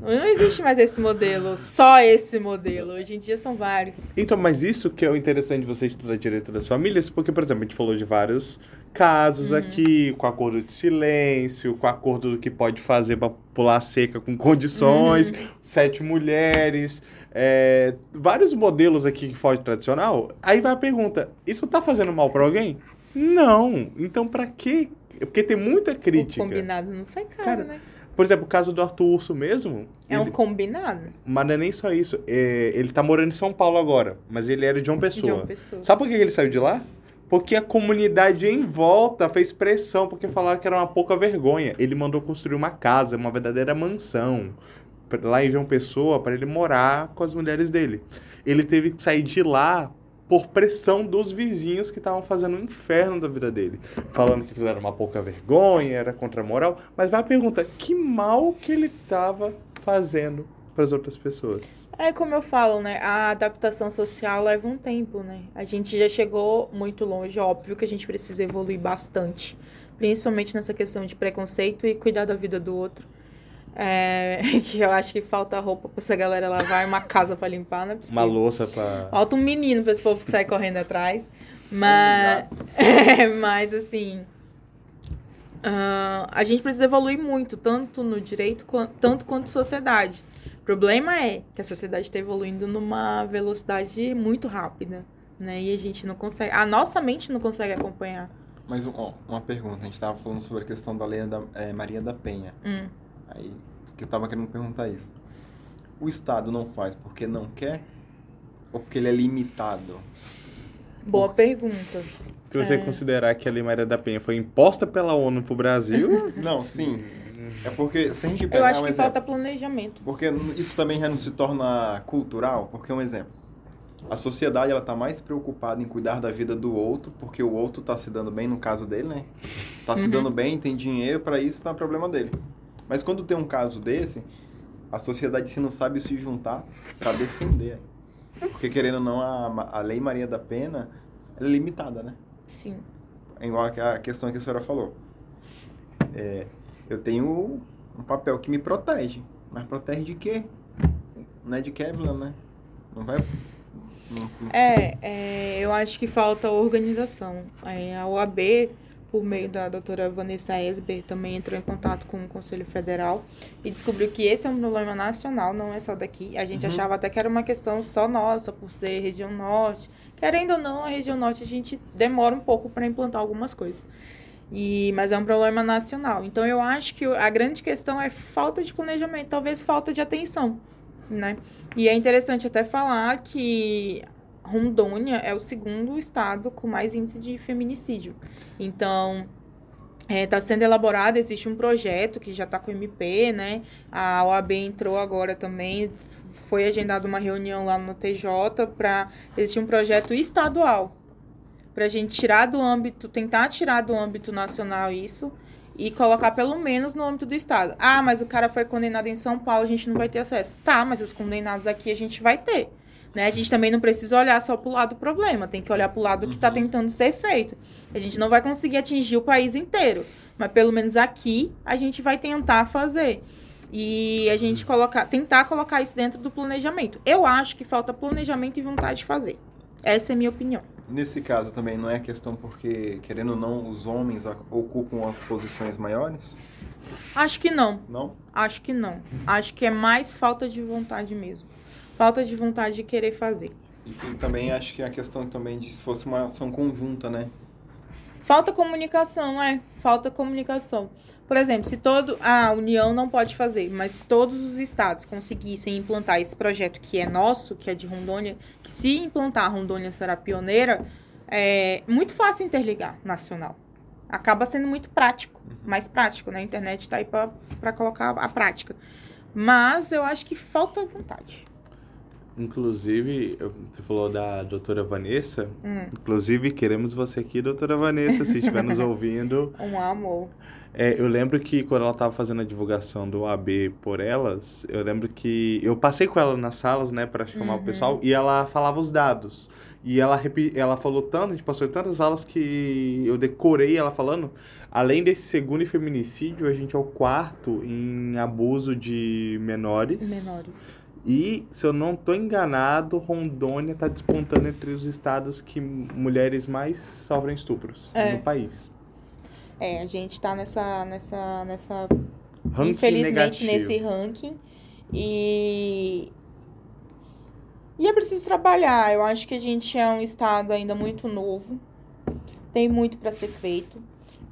Não existe mais esse modelo, só esse modelo. Hoje em dia são vários. Então, mas isso que é o interessante de você estudar direito das famílias, porque, por exemplo, a gente falou de vários casos aqui, com acordo de silêncio, com acordo do que pode fazer pra pular seca com condições, sete mulheres, é, vários modelos aqui que foge tradicional. Aí vai a pergunta: isso tá fazendo mal pra alguém? Não. Então, pra quê? Porque tem muita O crítica. combinado não sai caro, Cara, né? Por exemplo, o caso do Arthur Urso mesmo. É um ele- combinado Mas não é nem só isso. É, ele tá morando em São Paulo agora, mas ele era de João Pessoa. de uma pessoa. Sabe por que ele saiu de lá? Porque a comunidade em volta fez pressão, porque falaram que era uma pouca vergonha. Ele mandou construir uma casa, uma verdadeira mansão, lá em João Pessoa, para ele morar com as mulheres dele. Ele teve que sair de lá por pressão dos vizinhos que estavam fazendo um inferno da vida dele. Falando que aquilo era uma pouca vergonha, era contra a moral. Mas vai a pergunta, que mal que ele estava fazendo para as outras pessoas? É como eu falo, né? A adaptação social leva um tempo, né? A gente já chegou muito longe, óbvio que a gente precisa evoluir bastante, principalmente nessa questão de preconceito e cuidar da vida do outro. É, que eu acho que falta roupa pra essa galera lavar uma casa pra limpar, não é possível. Uma louça para... Falta um menino pra esse povo que sai correndo atrás. Mas, é, mas assim, ah, a gente precisa evoluir muito, tanto no direito, quan- tanto quanto sociedade. O problema é que a sociedade está evoluindo numa velocidade muito rápida, né? E a gente não consegue, a nossa mente não consegue acompanhar. Mas ó, uma pergunta, a gente tava falando sobre a questão da lei da eh, Maria da Penha. Hum. Aí que eu tava querendo perguntar isso. O Estado não faz porque não quer? Ou porque ele é limitado? Boa pergunta. Se você É. considerar que a Lei Maria da Penha foi imposta pela ONU pro Brasil, Não, sim. É porque se a gente pegar Eu acho um que exemplo, falta planejamento. Porque isso também já não se torna cultural, porque um exemplo. A sociedade ela tá mais preocupada em cuidar da vida do outro, porque o outro tá se dando bem no caso dele, né? Tá se Uhum. dando bem, tem dinheiro para isso, não é problema dele. Mas quando tem um caso desse, a sociedade se não sabe se juntar para defender. Porque querendo ou não, a, a lei Maria da Pena é limitada, né? Sim. É igual a questão que a senhora falou. É, eu tenho um papel que me protege. Mas protege de quê? Não é de Kevlar, né? Não vai. não- É, é, eu acho que falta organização. É, a OAB, por meio da doutora Vanessa Esber, também entrou em contato com o Conselho Federal e descobriu que esse é um problema nacional, não é só daqui. A gente Uhum. achava até que era uma questão só nossa, por ser região norte. Querendo ou não, a região norte a gente demora um pouco para implantar algumas coisas. E, mas é um problema nacional. Então eu acho que a grande questão é falta de planejamento, talvez falta de atenção, né? E é interessante até falar que Rondônia é o segundo estado com mais índice de feminicídio. Então, está sendo elaborado, existe um projeto que já está com o MP, né? A OAB entrou agora também, foi agendada uma reunião lá no TJ para existir um projeto estadual para a gente tirar do âmbito, tentar tirar do âmbito nacional isso e colocar pelo menos no âmbito do estado. Ah, mas o cara foi condenado em São Paulo, a gente não vai ter acesso. Tá, mas os condenados aqui a gente vai ter. Né? A gente também não precisa olhar só pro lado do problema, tem que olhar pro lado do que está tentando ser feito. A gente não vai conseguir atingir o país inteiro, mas pelo menos aqui a gente vai tentar fazer. E a gente colocar, tentar colocar isso dentro do planejamento. Eu acho que falta planejamento e vontade de fazer. Essa é a minha opinião. Nesse caso também não é questão porque, querendo ou não, os homens ocupam as posições maiores? Acho que não. Não? Acho que não. Acho que é mais falta de vontade mesmo. Falta de vontade de querer fazer. E, e também acho que é a questão também de se fosse uma ação conjunta, né? Falta comunicação, é. Falta comunicação. Por exemplo, se todo. A União não pode fazer, mas se todos os estados conseguissem implantar esse projeto que é nosso, que é de Rondônia, que se implantar, Rondônia será pioneira, é muito fácil interligar nacional. Acaba sendo muito prático, mais prático, né? A internet tá aí para colocar a prática. Mas eu acho que falta vontade. Inclusive, você falou da doutora Vanessa. Hum. Inclusive, queremos você aqui, doutora Vanessa, se estiver nos ouvindo. Um amor. É, eu lembro que quando ela estava fazendo a divulgação do AB por elas, eu lembro que eu passei com ela nas salas, né, para chamar o pessoal, e ela falava os dados. E ela, ela falou tanto, a gente passou em tantas aulas que eu decorei ela falando. Além desse segundo em feminicídio, a gente é o quarto em abuso de menores. Menores. E, se eu não tô enganado, Rondônia tá despontando entre os estados que mulheres mais sofrem estupros É. no país. É, a gente tá nessa, nessa, nessa Ranking infelizmente negativo. nesse ranking e e é preciso trabalhar. Eu acho que a gente é um estado ainda muito novo, tem muito para ser feito.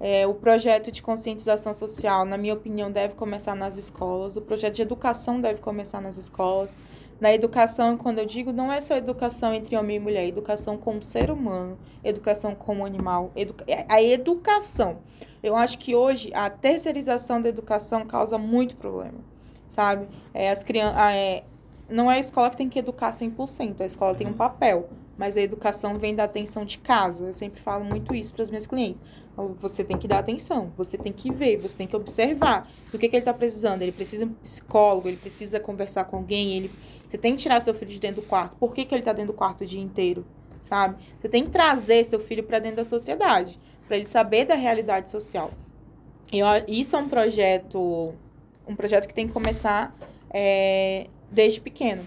É, o projeto de conscientização social, na minha opinião, deve começar nas escolas. O projeto de educação deve começar nas escolas. Na educação, quando eu digo, não é só educação entre homem e mulher, é educação como ser humano, educação como animal, educa é a educação. Eu acho que hoje a terceirização da educação causa muito problema, sabe? É, as crianças, é, não é a escola que tem que educar 100%, a escola tem um papel, mas a educação vem da atenção de casa. Eu sempre falo muito isso para as minhas clientes. Você tem que dar atenção, você tem que ver, você tem que observar do que, que ele está precisando. Ele precisa de um psicólogo, ele precisa conversar com alguém, ele, você tem que tirar seu filho de dentro do quarto. Por que, que ele está dentro do quarto o dia inteiro? Sabe? Você tem que trazer seu filho para dentro da sociedade, para ele saber da realidade social. E isso é um projeto, um projeto que tem que começar é, desde pequeno.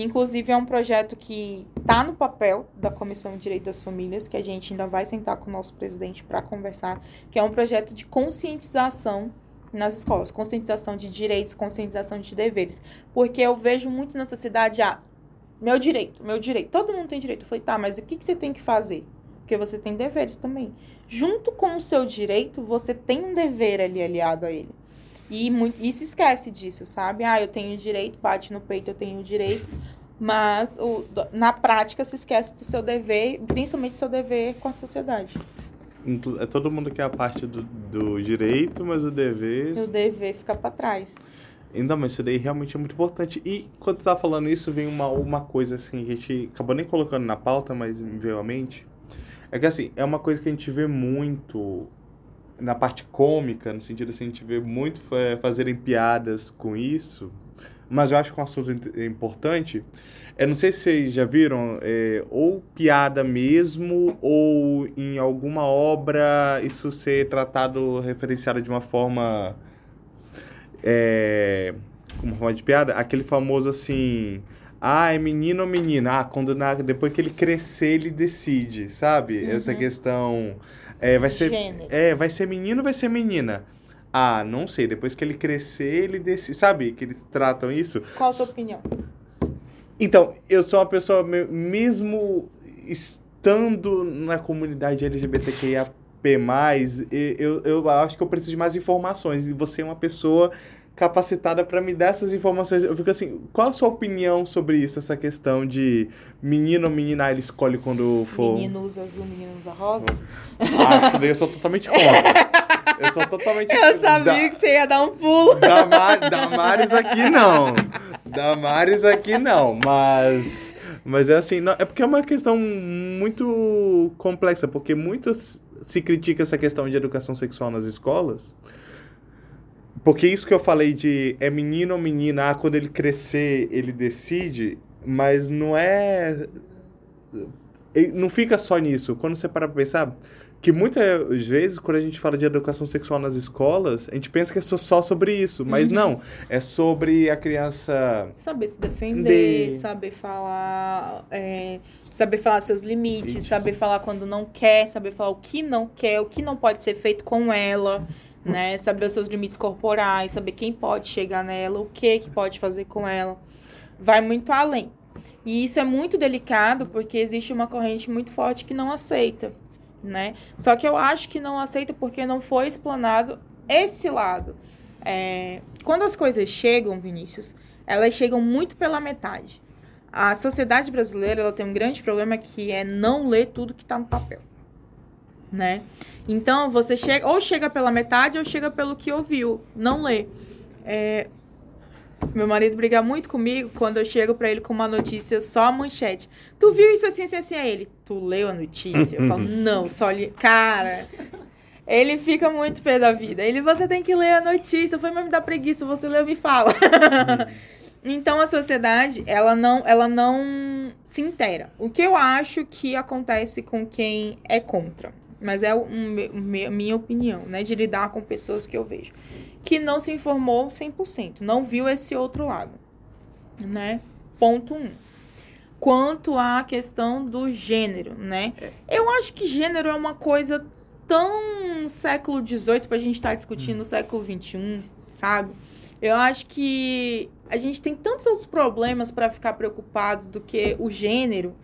Inclusive, é um projeto que está no papel da Comissão de Direito das Famílias, que a gente ainda vai sentar com o nosso presidente para conversar, que é um projeto de conscientização nas escolas, conscientização de direitos, conscientização de deveres. Porque eu vejo muito na sociedade, ah, meu direito, meu direito, todo mundo tem direito. Eu falei, tá, mas o que, que você tem que fazer? Porque você tem deveres também. Junto com o seu direito, você tem um dever ali aliado a ele. E, muito, e se esquece disso, sabe? Ah, eu tenho direito, bate no peito, eu tenho direito. Mas o, na prática se esquece do seu dever, principalmente do seu dever com a sociedade. é todo mundo quer a parte do, do direito, mas o dever. O dever fica pra trás. Então, mas isso daí realmente é muito importante. E quando tu tá falando isso, vem uma, uma coisa assim, que a gente acabou nem colocando na pauta, mas me veio à mente. É que assim, é uma coisa que a gente vê muito na parte cômica, no sentido assim, a gente vê muito fa- fazerem piadas com isso, mas eu acho que é um assunto importante. Eu não sei se vocês já viram, é, ou piada mesmo, ou em alguma obra isso ser tratado, referenciado de uma forma é, como forma de piada, aquele famoso assim, ah, é menino ou menina? Ah, quando na, depois que ele crescer, ele decide, sabe? Essa questão, é, vai ser, Gênero. é, vai ser menino ou vai ser menina? Ah, não sei, depois que ele crescer, ele decide, sabe? Que eles tratam isso. Qual a sua opinião? Então, eu sou uma pessoa, me- mesmo estando na comunidade LGBTQIAP+, e- eu, eu acho que eu preciso de mais informações. E você é uma pessoa capacitada para me dar essas informações. Eu fico assim, qual a sua opinião sobre isso, essa questão de menino ou menina, ah, ele escolhe quando for... Menino usa azul, menino usa rosa? Ah, isso daí eu sou totalmente contra. Eu sou totalmente Eu sabia Da- que você ia dar um pulo. Damar, Damares aqui não. Damares aqui não, mas mas é assim, não, é porque é uma questão muito complexa, porque muitos se critica essa questão de educação sexual nas escolas. Porque isso que eu falei de é menino ou menina, ah, quando ele crescer, ele decide, mas não é não fica só nisso. Quando você para pra pensar, que muitas vezes, quando a gente fala de educação sexual nas escolas, a gente pensa que é só- sobre isso. Mas não. É sobre a criança. Saber se defender, De- saber falar, é, saber falar seus limites, Limites. saber falar quando não quer, saber falar o que não quer, o que não pode ser feito com ela, né? Saber os seus limites corporais, saber quem pode chegar nela, o que que pode fazer com ela. Vai muito além. E isso é muito delicado porque existe uma corrente muito forte que não aceita, né? Só que eu acho que não aceita porque não foi explanado esse lado. É, quando as coisas chegam, Vinícius, elas chegam muito pela metade. A sociedade brasileira ela tem um grande problema que é não ler tudo que está no papel, né? Então você chega ou chega pela metade ou chega pelo que ouviu, não lê. É, meu marido briga muito comigo quando eu chego pra ele com uma notícia só a manchete. Tu viu isso assim, assim, assim? Aí ele, tu leu a notícia? Eu falo, não, só li. Cara, ele fica muito pé da vida. Ele, você tem que ler a notícia. Mas me dá preguiça, você leu, me fala. então a sociedade, ela não, ela não se inteira. O que eu acho que acontece com quem é contra, mas é um, minha opinião, né, de lidar com pessoas que eu vejo, que não se informou 100%, não viu esse outro lado, né? Ponto um. Quanto à questão do gênero, né? Eu acho que gênero é uma coisa tão século XVIII pra gente estar discutindo no século XXI, sabe? Eu acho que a gente tem tantos outros problemas para ficar preocupado do que o gênero,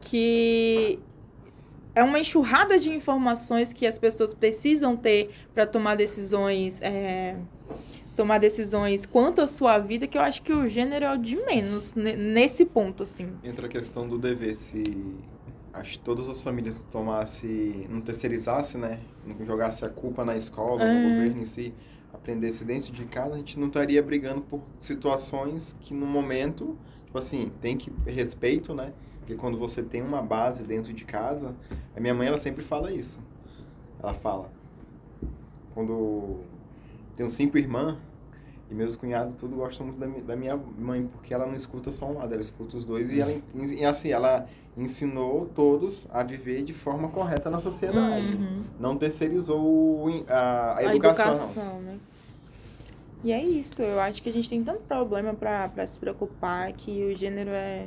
que é uma enxurrada de informações que as pessoas precisam ter para tomar decisões, é, tomar decisões quanto à sua vida, que eu acho que o gênero é o de menos ne- nesse ponto, assim. Entra a questão do dever, se acho que todas as famílias tomasse, não terceirizasse, né? Não jogasse a culpa na escola, É. no governo em si, aprendesse dentro de casa, a gente não estaria brigando por situações que no momento, tipo assim, tem que respeito, né? Porque quando você tem uma base dentro de casa, a minha mãe ela sempre fala isso. Ela fala quando tenho cinco irmãs e meus cunhados tudo gostam muito da, mi- da minha mãe, porque ela não escuta só um lado, ela escuta os dois e ela en- e assim, ela ensinou todos a viver de forma correta na sociedade. Uhum. Não terceirizou a, a educação. né? E é isso, eu acho que a gente tem tanto problema pra se preocupar que o gênero é,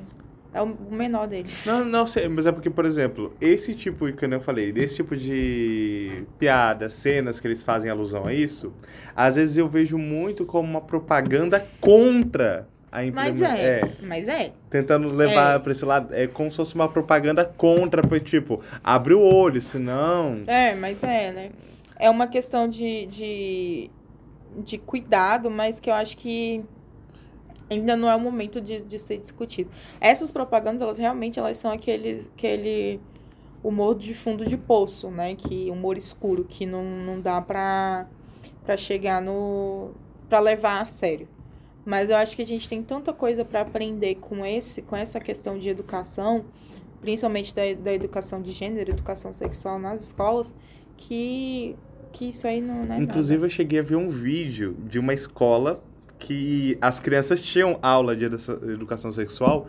é o menor deles. Não, não sei, mas é porque, por exemplo, esse tipo, que eu falei, desse tipo de piada, cenas que eles fazem alusão a isso, às vezes eu vejo muito como uma propaganda contra a Mas implementação. é, mas é. Tentando levar É. pra esse lado, é como se fosse uma propaganda contra, tipo, abre o olho, senão. É, mas é, né? É uma questão de, de, de cuidado, mas que eu acho que ainda não é o momento de, de ser discutido. Essas propagandas, elas realmente elas são aquele, aquele humor de fundo de poço, né? Que humor escuro, que não, não dá pra, pra chegar no. pra levar a sério. Mas eu acho que a gente tem tanta coisa para aprender com esse, com essa questão de educação, principalmente da, da educação de gênero, educação sexual nas escolas, que, que isso aí não, não é Inclusive, nada. eu cheguei a ver um vídeo de uma escola que as crianças tinham aula de edu- educação sexual.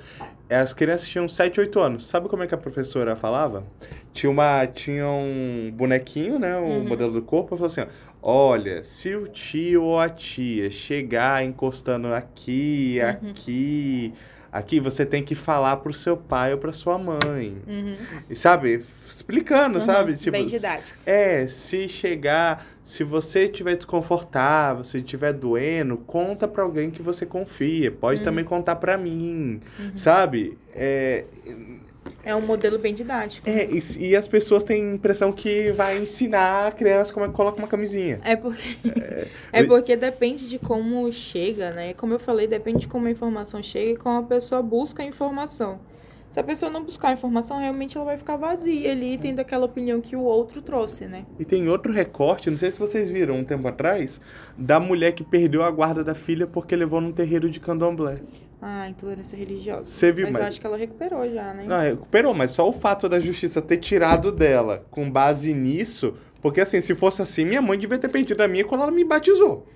As crianças tinham 7, 8 anos. Sabe como é que a professora falava? Tinha, uma, tinha um bonequinho, né? O Uhum. modelo do corpo. Ela falou assim: ó, Olha, se o tio ou a tia chegar encostando aqui, Uhum. aqui, aqui, você tem que falar pro seu pai ou pra sua mãe. Uhum, E sabe? Explicando, uhum, sabe? Tipo, bem didático. é, se chegar, se você estiver desconfortável, se estiver doendo, conta pra alguém que você confia. Pode também contar pra mim, sabe? É, É um modelo bem didático. é, e, e as pessoas têm a impressão que vai ensinar a criança como é que coloca uma camisinha. É porque, é porque depende de como chega, né? Como eu falei, depende de como a informação chega e como a pessoa busca a informação. Se a pessoa não buscar a informação, realmente ela vai ficar vazia ali, tendo aquela opinião que o outro trouxe, né? E tem outro recorte, não sei se vocês viram um tempo atrás, da mulher que perdeu a guarda da filha porque levou num terreiro de candomblé. Ah, intolerância religiosa. Você viu, Mas mas- eu acho que ela recuperou já, né? Não, recuperou, mas só o fato da justiça ter tirado dela com base nisso. Porque assim, se fosse assim, minha mãe devia ter perdido a minha quando ela me batizou.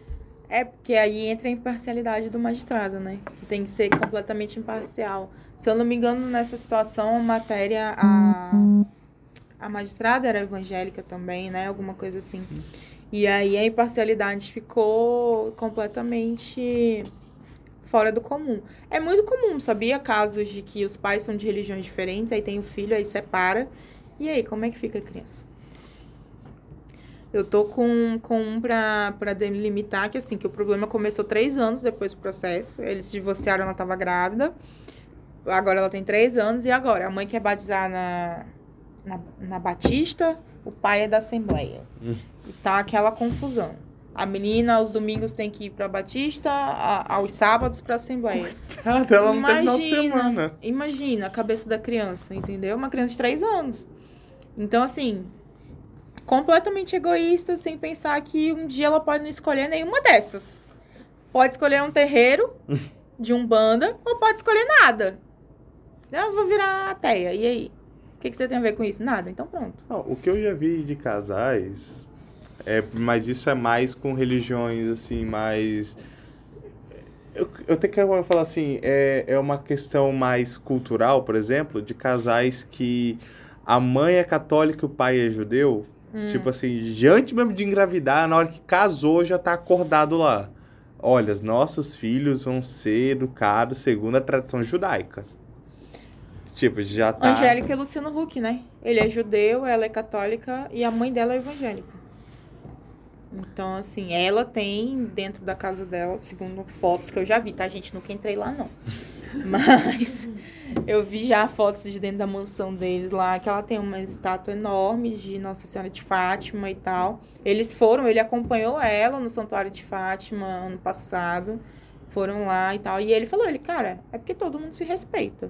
É porque aí entra a imparcialidade do magistrado, né? Que tem que ser completamente imparcial. Se eu não me engano, nessa situação, a matéria, a, a magistrada era evangélica também, né? Alguma coisa assim. E aí a imparcialidade ficou completamente fora do comum. É muito comum, sabia? Casos de que os pais são de religiões diferentes, aí tem o filho, aí separa. E aí, como é que fica a criança? Eu tô com, com um pra, pra delimitar que, assim, que o problema começou três anos depois do processo. Eles se divorciaram, ela tava grávida. Agora ela tem três anos. E agora? A mãe quer batizar na, na, na Batista, o pai é da Assembleia. Hum. E tá aquela confusão. A menina, aos domingos, tem que ir pra Batista, a- aos sábados pra Assembleia. Ah, ela não tem final de Imagina. semana. Imagina a cabeça da criança, entendeu? Uma criança de três anos. Então, assim, completamente egoísta, sem pensar que um dia ela pode não escolher nenhuma dessas. Pode escolher um terreiro de umbanda ou pode escolher nada. Eu vou virar ateia. E aí? O que, que você tem a ver com isso? Nada. Então pronto. Não, o que eu já vi de casais, é, mas isso é mais com religiões, assim, mais... Eu, eu tenho que falar assim, é, é uma questão mais cultural, por exemplo, de casais que a mãe é católica e o pai é judeu. Tipo assim, já antes mesmo de engravidar, na hora que casou, já tá acordado lá. Olha, os nossos filhos vão ser educados segundo a tradição judaica. Tipo, já tá... Angélica e Luciano Huck, né? Ele é judeu, ela é católica e a mãe dela é evangélica. Então, assim, ela tem dentro da casa dela, segundo fotos que eu já vi, tá, gente? Nunca entrei lá, não. Mas eu vi já fotos de dentro da mansão deles lá, que ela tem uma estátua enorme de Nossa Senhora de Fátima e tal. Eles foram, ele acompanhou ela no Santuário de Fátima ano passado. Foram lá e tal. E ele falou, ele, cara, é porque todo mundo se respeita.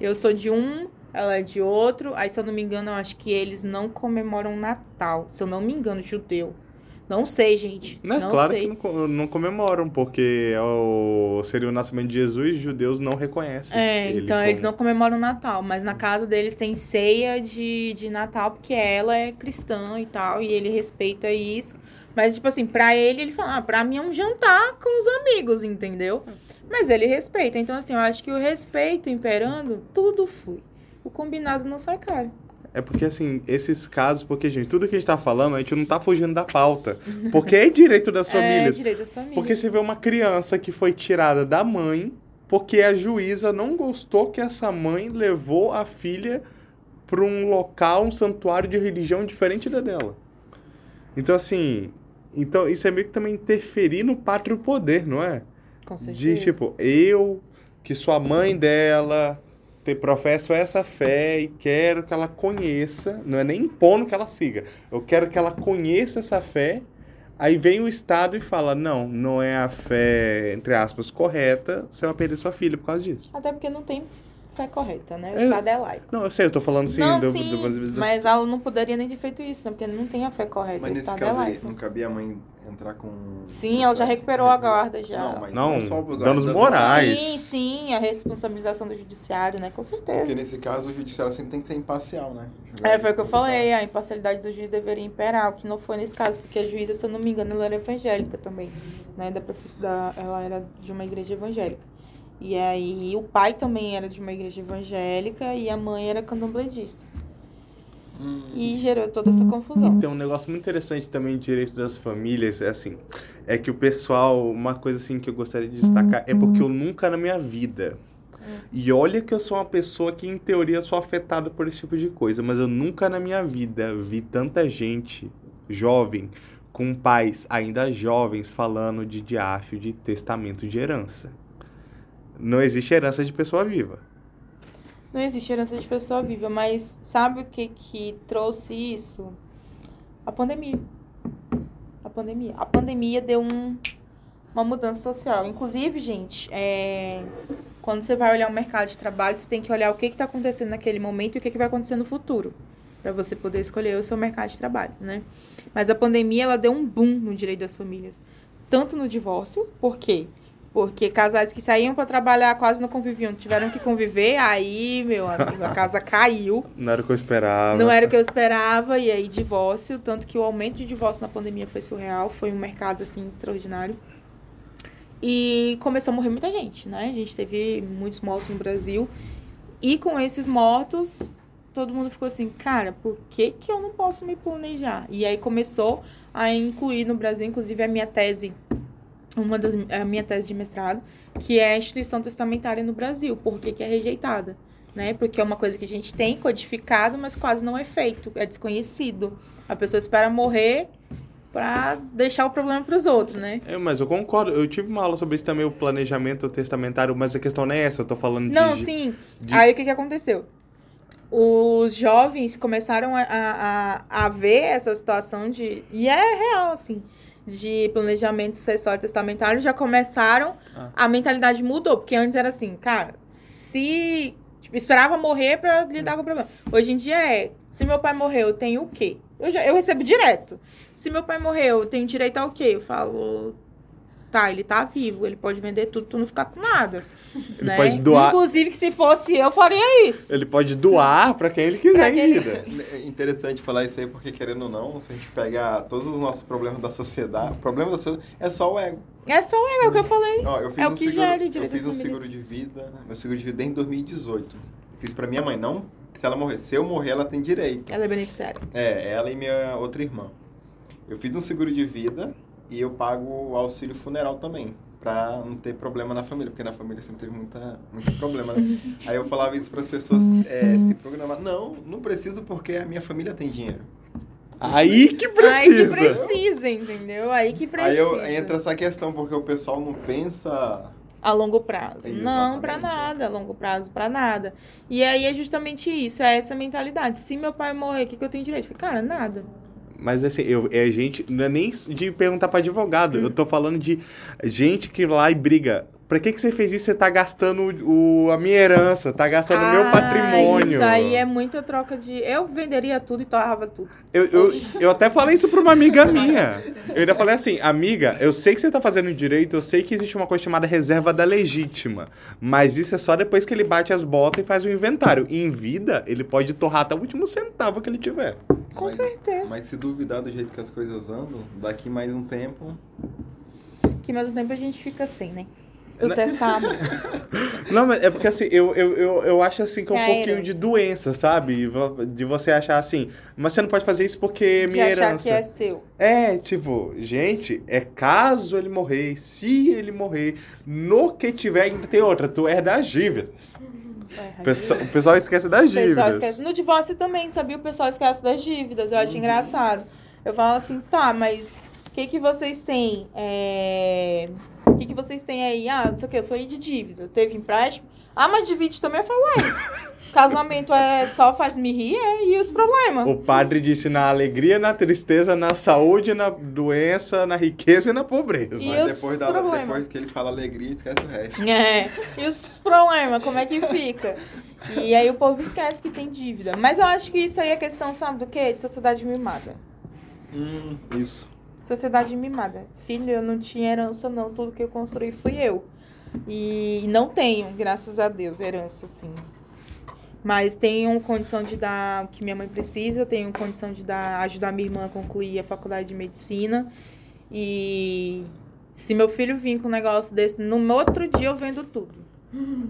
Eu sou de um, ela é de outro. Aí, se eu não me engano, eu acho que eles não comemoram Natal. Se eu não me engano, judeu. Não sei, gente. Né? Não claro sei. que não, não comemoram, porque é o, seria o nascimento de Jesus, judeus não reconhecem. É, então eles como- não comemoram Natal, mas na casa deles tem ceia de, de Natal, porque ela é cristã e tal, e ele respeita isso. Mas, tipo assim, pra ele, ele fala, ah, pra mim é um jantar com os amigos, entendeu? Mas ele respeita. Então, assim, eu acho que o respeito imperando, tudo flui. O combinado não sai caro. É porque, assim, esses casos, porque, gente, tudo que a gente tá falando, a gente não tá fugindo da pauta. Porque é direito das É famílias. direito das famílias. Porque você vê uma criança que foi tirada da mãe porque a juíza não gostou que essa mãe levou a filha para um local, um santuário de religião diferente da dela. Então, assim, então isso é meio que também interferir no pátrio poder, não é? Com certeza. De tipo, eu, que sou a mãe dela, te professo essa fé e quero que ela conheça, não é nem impondo que ela siga, eu quero que ela conheça essa fé. Aí vem o Estado e fala: não, não é a fé, entre aspas, correta, você vai perder sua filha por causa disso. Até porque não tem fé correta, né? O É. Estado é laico. Não, eu sei, eu tô falando assim não, do, sim, do, do- do- mas ela não poderia nem ter feito isso, né? Porque não tem a fé correta, Mas o nesse Estado é caso aí, laico. não cabia a mãe entrar com. Sim, ela já recuperou a guarda já. Não, mas Não, só o guarda danos morais. Sim, sim, a responsabilização do judiciário, né? Com certeza. Porque nesse caso o judiciário sempre tem que ser imparcial, né? É, foi o que eu falei, a imparcialidade do juiz deveria imperar, o que não foi nesse caso, porque a juíza, se eu não me engano, ela era evangélica também, né, da, da ela era de uma igreja evangélica. E aí o pai também era de uma igreja evangélica e a mãe era candomblessista. Hum, E gerou toda essa confusão. Tem um negócio muito interessante também de direito das famílias, é assim, é que o pessoal, uma coisa assim que eu gostaria de destacar é porque eu nunca na minha vida, e olha que eu sou uma pessoa que em teoria sou afetado por esse tipo de coisa, mas eu nunca na minha vida vi tanta gente jovem com pais ainda jovens falando de diáfio de testamento de herança. Não existe herança de pessoa viva. Não existe herança de pessoa viva, mas sabe o que que trouxe isso? A pandemia. A pandemia. A pandemia deu um, uma mudança social. Inclusive, gente, é, quando você vai olhar o mercado de trabalho, você tem que olhar o que está acontecendo naquele momento e o que, que vai acontecer no futuro. Para você poder escolher o seu mercado de trabalho, né? Mas a pandemia, ela deu um boom no direito das famílias. Tanto no divórcio, por quê? Porque casais que saíam para trabalhar quase não conviviam, tiveram que conviver, aí, meu amigo, a casa caiu. Não era o que eu esperava. Não era o que eu esperava, e aí divórcio, tanto que o aumento de divórcio na pandemia foi surreal, foi um mercado assim extraordinário. E começou a morrer muita gente, né? A gente teve muitos mortos no Brasil. E com esses mortos, todo mundo ficou assim, cara, por que, que eu não posso me planejar? E aí começou a incluir no Brasil, inclusive a minha tese, uma das a minha tese de mestrado, que é a instituição testamentária no Brasil, por que, que é rejeitada? Né? Porque é uma coisa que a gente tem codificado, mas quase não é feito, é desconhecido. A pessoa espera morrer para deixar o problema para os outros, né? É, mas eu concordo. Eu tive uma aula sobre isso também, o planejamento testamentário, mas a questão não é essa. Eu tô falando Não, de. sim. de- Aí o que, que aconteceu? Os jovens começaram a, a, a ver essa situação de. E é real, assim. De planejamento sucessório testamentário, já começaram. Ah. A mentalidade mudou. Porque antes era assim, cara, se. Tipo, esperava morrer pra lidar com o problema. Hoje em dia é: se meu pai morreu, eu tenho o quê? Eu, já, eu recebo direto. Se meu pai morreu, eu tenho direito ao quê? Eu falo. Tá, ele tá vivo, ele pode vender tudo, tu não ficar com nada. Ele né? pode doar. Inclusive, que se fosse eu, faria isso. Ele pode doar pra quem ele quiser quem em ele-. É interessante falar isso aí, porque querendo ou não, se a gente pegar todos os nossos problemas da sociedade, o problema da sociedade é só o ego. É só o que eu falei. Ó, eu fiz É o um que seguro, gera o eu direito fiz das um seguro de vida, meu seguro de vida desde 2018. Eu fiz pra minha mãe, não se ela morrer. Se eu morrer, ela tem direito. Ela é beneficiária. É, ela e minha outra irmã. Eu fiz um seguro de vida e eu pago o auxílio funeral também, pra não ter problema na família, porque na família sempre teve muita, muito problema, né? Aí eu falava isso para as pessoas é, se programar. Não, não preciso porque a minha família tem dinheiro. Aí que Aí que precisa. precisa, entendeu? Aí que precisa. Aí eu, entra essa questão, porque o pessoal não pensa... A longo prazo. Exatamente, Não, pra é. nada. A longo prazo, pra nada. E aí é justamente isso, é essa mentalidade. Se meu pai morrer, o que, que eu tenho direito? Eu falei, cara, nada. Mas assim, eu, é gente, não é nem de perguntar pra advogado. Eu tô falando de gente que vai lá e briga. Pra que, que você fez isso? Você tá gastando o, a minha herança, tá gastando o meu Ah, patrimônio. Isso aí é muita troca de. Eu venderia tudo e torrava tudo. Eu, eu, eu até falei isso pra uma amiga minha. Eu ainda falei assim, amiga, eu sei que você tá fazendo direito, eu sei que existe uma coisa chamada reserva da legítima. Mas isso é só depois que ele bate as botas e faz o inventário. Em vida, ele pode torrar até o último centavo que ele tiver. Com Mas- certeza. Mas se duvidar do jeito que as coisas andam, daqui mais um tempo... Que ao mesmo tempo a gente fica sem, né? Eu Né? testava. Não, mas é porque assim, eu, eu, eu, eu acho assim que é um é pouquinho de doença, sabe? De você achar assim, mas você não pode fazer isso porque é de minha achar herança. que é seu. É, tipo, gente, é caso ele morrer, se ele morrer, no que tiver ainda tem outra, tu herda as dívidas. É, O pessoal, o pessoal esquece das O pessoal dívidas. esquece. No divórcio também, sabia? O pessoal esquece das dívidas. Eu Uhum. acho engraçado. Eu falo assim, tá, mas o que, que vocês têm? É... O que, que vocês têm aí? Ah, não sei o que, eu falei de dívida. Teve empréstimo? Ah, mas divide também. Eu falei, ué, casamento é só faz-me rir, é, e os problemas? O padre disse na alegria, na tristeza, na saúde, na doença, na riqueza e na pobreza. E Mas os depois, da, problemas? depois que ele fala alegria, esquece o resto. É, e os problemas, como é que fica? E aí o povo esquece que tem dívida. Mas eu acho que isso aí é questão, sabe do quê? De sociedade mimada. Hum, isso. Sociedade mimada. Filho, eu não tinha herança, não. Tudo que eu construí fui eu. E não tenho, graças a Deus, herança, assim. Mas tenho condição de dar o que minha mãe precisa, tenho condição de dar, ajudar minha irmã a concluir a faculdade de medicina. E se meu filho vir com um negócio desse, no outro dia eu vendo tudo.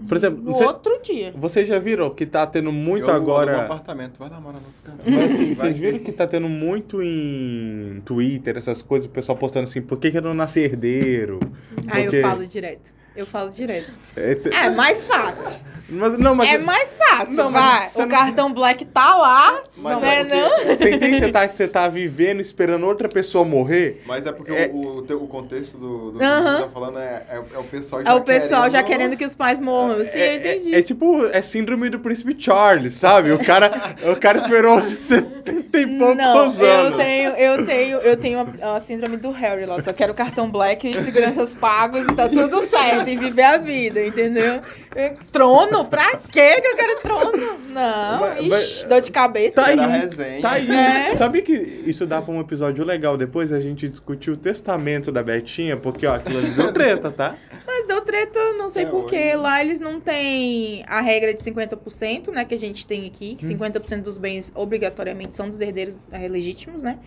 Por exemplo, No você, outro dia. vocês já viram que tá tendo muito eu alugo um agora. apartamento, vai lá morar no outro canto. Mas assim, vocês viram que tá tendo muito em Twitter, essas coisas, o pessoal postando assim, por que, que eu não nasci herdeiro? Ah, eu Porque- falo direto. Eu falo direto. É, te- É mais fácil. mas, não, mas é mais fácil, Não, vai. O não- cartão black tá lá, Mas não é é não? você entende que você tá, você tá vivendo esperando outra pessoa morrer? Mas é porque É- o, o, teu- o contexto do, do que Aham. você tá falando é, é, é o pessoal já É o pessoal já querendo- querendo que os pais morram. Sim, eu entendi. É, é tipo, é síndrome do príncipe Charles, sabe? O cara, o cara esperou 70 e poucos não, anos. eu tenho, eu tenho, eu tenho a, a síndrome do Harry lá. Só quero cartão black e seguranças pagos e tá tudo certo. E viver a vida, entendeu? Eu- Trono? Pra quê que eu quero trono? Não, Mas- ixi, dor de cabeça. Tá aí, resenha. tá aí. É. Sabe que isso dá pra um episódio legal depois? A gente discutir o testamento da Betinha, porque, ó, aquilo ali deu treta, tá? Mas deu treta, não sei É, porquê. Lá eles não têm a regra de 50%, né? Que a gente tem aqui. Que 50% dos bens obrigatoriamente são dos herdeiros eh, legítimos, né?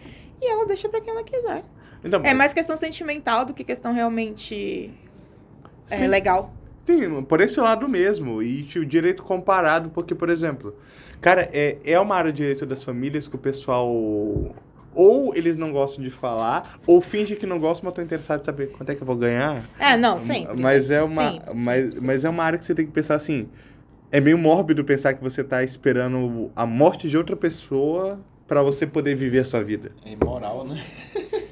E ela deixa pra quem ela quiser. Então, É mais questão sentimental do que questão realmente é, Sim. legal. Sim, por esse lado mesmo. E o direito comparado, porque, por exemplo, cara, é, é uma área de direito das famílias que o pessoal. Ou eles não gostam de falar, ou finge que não gostam, mas estão interessados em saber quanto é que eu vou ganhar. É, não, sempre. Mas é uma, Sempre, mas, sempre, mas é uma área que você tem que pensar assim. É meio mórbido pensar que você tá esperando a morte de outra pessoa pra você poder viver a sua vida. É imoral, né?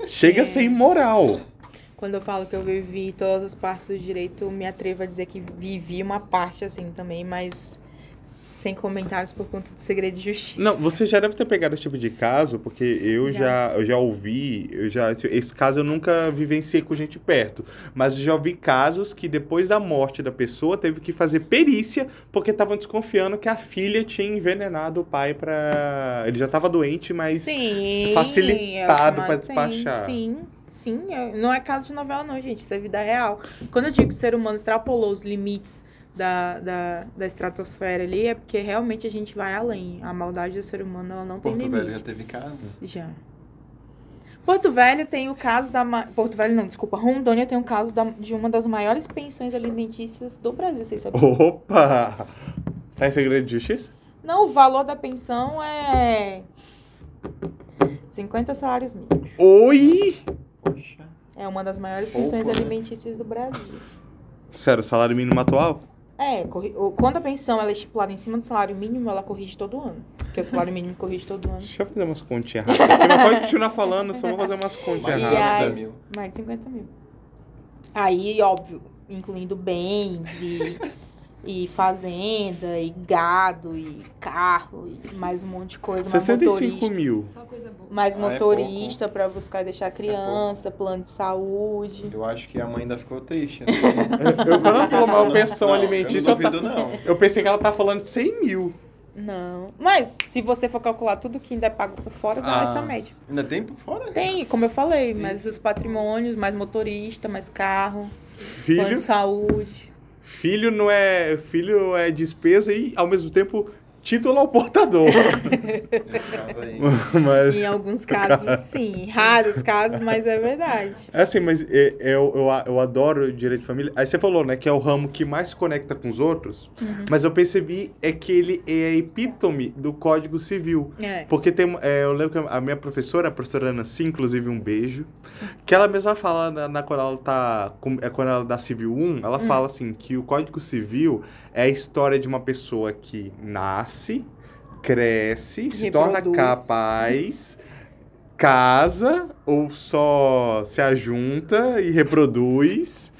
Chega É. a ser imoral. Quando eu falo que eu vivi todas as partes do direito, me atrevo a dizer que vivi uma parte assim também, mas sem comentários por conta do segredo de justiça. Não, você já deve ter pegado esse tipo de caso, porque eu Já. já, eu já ouvi, eu já, esse caso eu nunca vivenciei com gente perto, mas eu já ouvi casos que depois da morte da pessoa teve que fazer perícia porque estavam desconfiando que a filha tinha envenenado o pai pra. Ele já tava doente, mas Sim, facilitado tem. despachar. Sim, sim. É- Não é caso de novela, não, gente. Isso é vida real. Quando eu digo que o ser humano extrapolou os limites da, da, da estratosfera ali, é porque realmente a gente vai além. A maldade do ser humano, ela não tem Porto limite. Velho já teve casa. Já. Porto Velho tem o caso da. ma- Porto Velho não, desculpa. Rondônia tem o caso da- de uma das maiores pensões alimentícias do Brasil, vocês sabiam? Opa! Tá em segredo de justiça? Não, o valor da pensão é. 50 salários mínimos. Oi! Poxa. É uma das maiores Pouco, pensões né? alimentícias do Brasil. Sério, o salário mínimo atual? É, quando a pensão ela é estipulada em cima do salário mínimo, ela corrige todo ano. Porque o salário mínimo corrige todo ano. Deixa eu fazer umas continhas rápidas. Você não pode continuar falando, só vou fazer umas continhas Mais E de rápidas. aí- 50 mil. Mais de 50 mil. Aí, óbvio, incluindo bens e, e fazenda, e gado, e carro, e mais um monte de coisa. Mais 65 motorista, mil. Só coisa boa. mais Ah, é motorista pra buscar e deixar a criança, plano de saúde. Eu acho que a mãe ainda ficou triste, né? Eu, quando ela falou maior pensão Não, alimentícia, eu eu, não duvido, não. eu pensei que ela tá falando de 100 mil. Não. Mas, se você for calcular tudo que ainda é pago por fora, dá Ah. essa média. Ainda tem por fora? Tem, como eu falei, mais os patrimônios, mais motorista, mais carro, plano Filho, de saúde. Filho não é filho é despesa e ao mesmo tempo título ao portador. Mas Em alguns casos, sim. Raros casos, mas é verdade. é assim, mas é- é- eu, eu, eu adoro direito de família. Aí você falou, né, que é o ramo que mais se conecta com os outros, mas eu percebi é que ele é a epítome do Código Civil. É. Porque tem, é, eu lembro que a minha professora, a professora Nancy, inclusive um beijo, que ela mesma fala, na, na- quando ela tá, com- é, quando ela dá Civil 1, ela fala assim, que o Código Civil é a história de uma pessoa que nasce, cresce, se torna Reproduz. capaz, casa ou só se ajunta e reproduz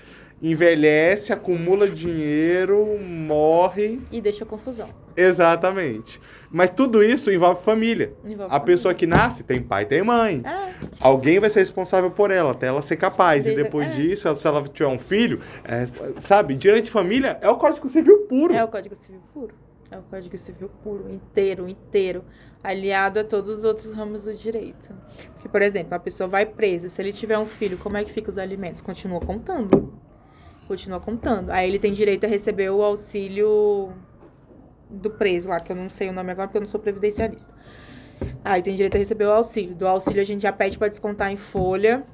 envelhece, acumula dinheiro, morre. E deixa confusão. Exatamente. Mas tudo isso envolve família. Envolve A família. pessoa que nasce tem pai, tem mãe. É, Alguém vai ser responsável por ela, até ela ser capaz. Desde- e depois é. disso, se ela tiver um filho, é, sabe, direito de família é o Código Civil puro. é o Código Civil puro. É o Código Civil puro, inteiro, inteiro. Aliado a todos os outros ramos do direito. Porque, por exemplo, a pessoa vai presa. Se ele tiver um filho, como é que fica os alimentos? Continua contando. Continua contando. Aí ele tem direito a receber o auxílio do preso lá, que eu não sei o nome agora porque eu não sou previdenciarista. Aí tem direito a receber o auxílio. Do auxílio a gente já pede para descontar em folha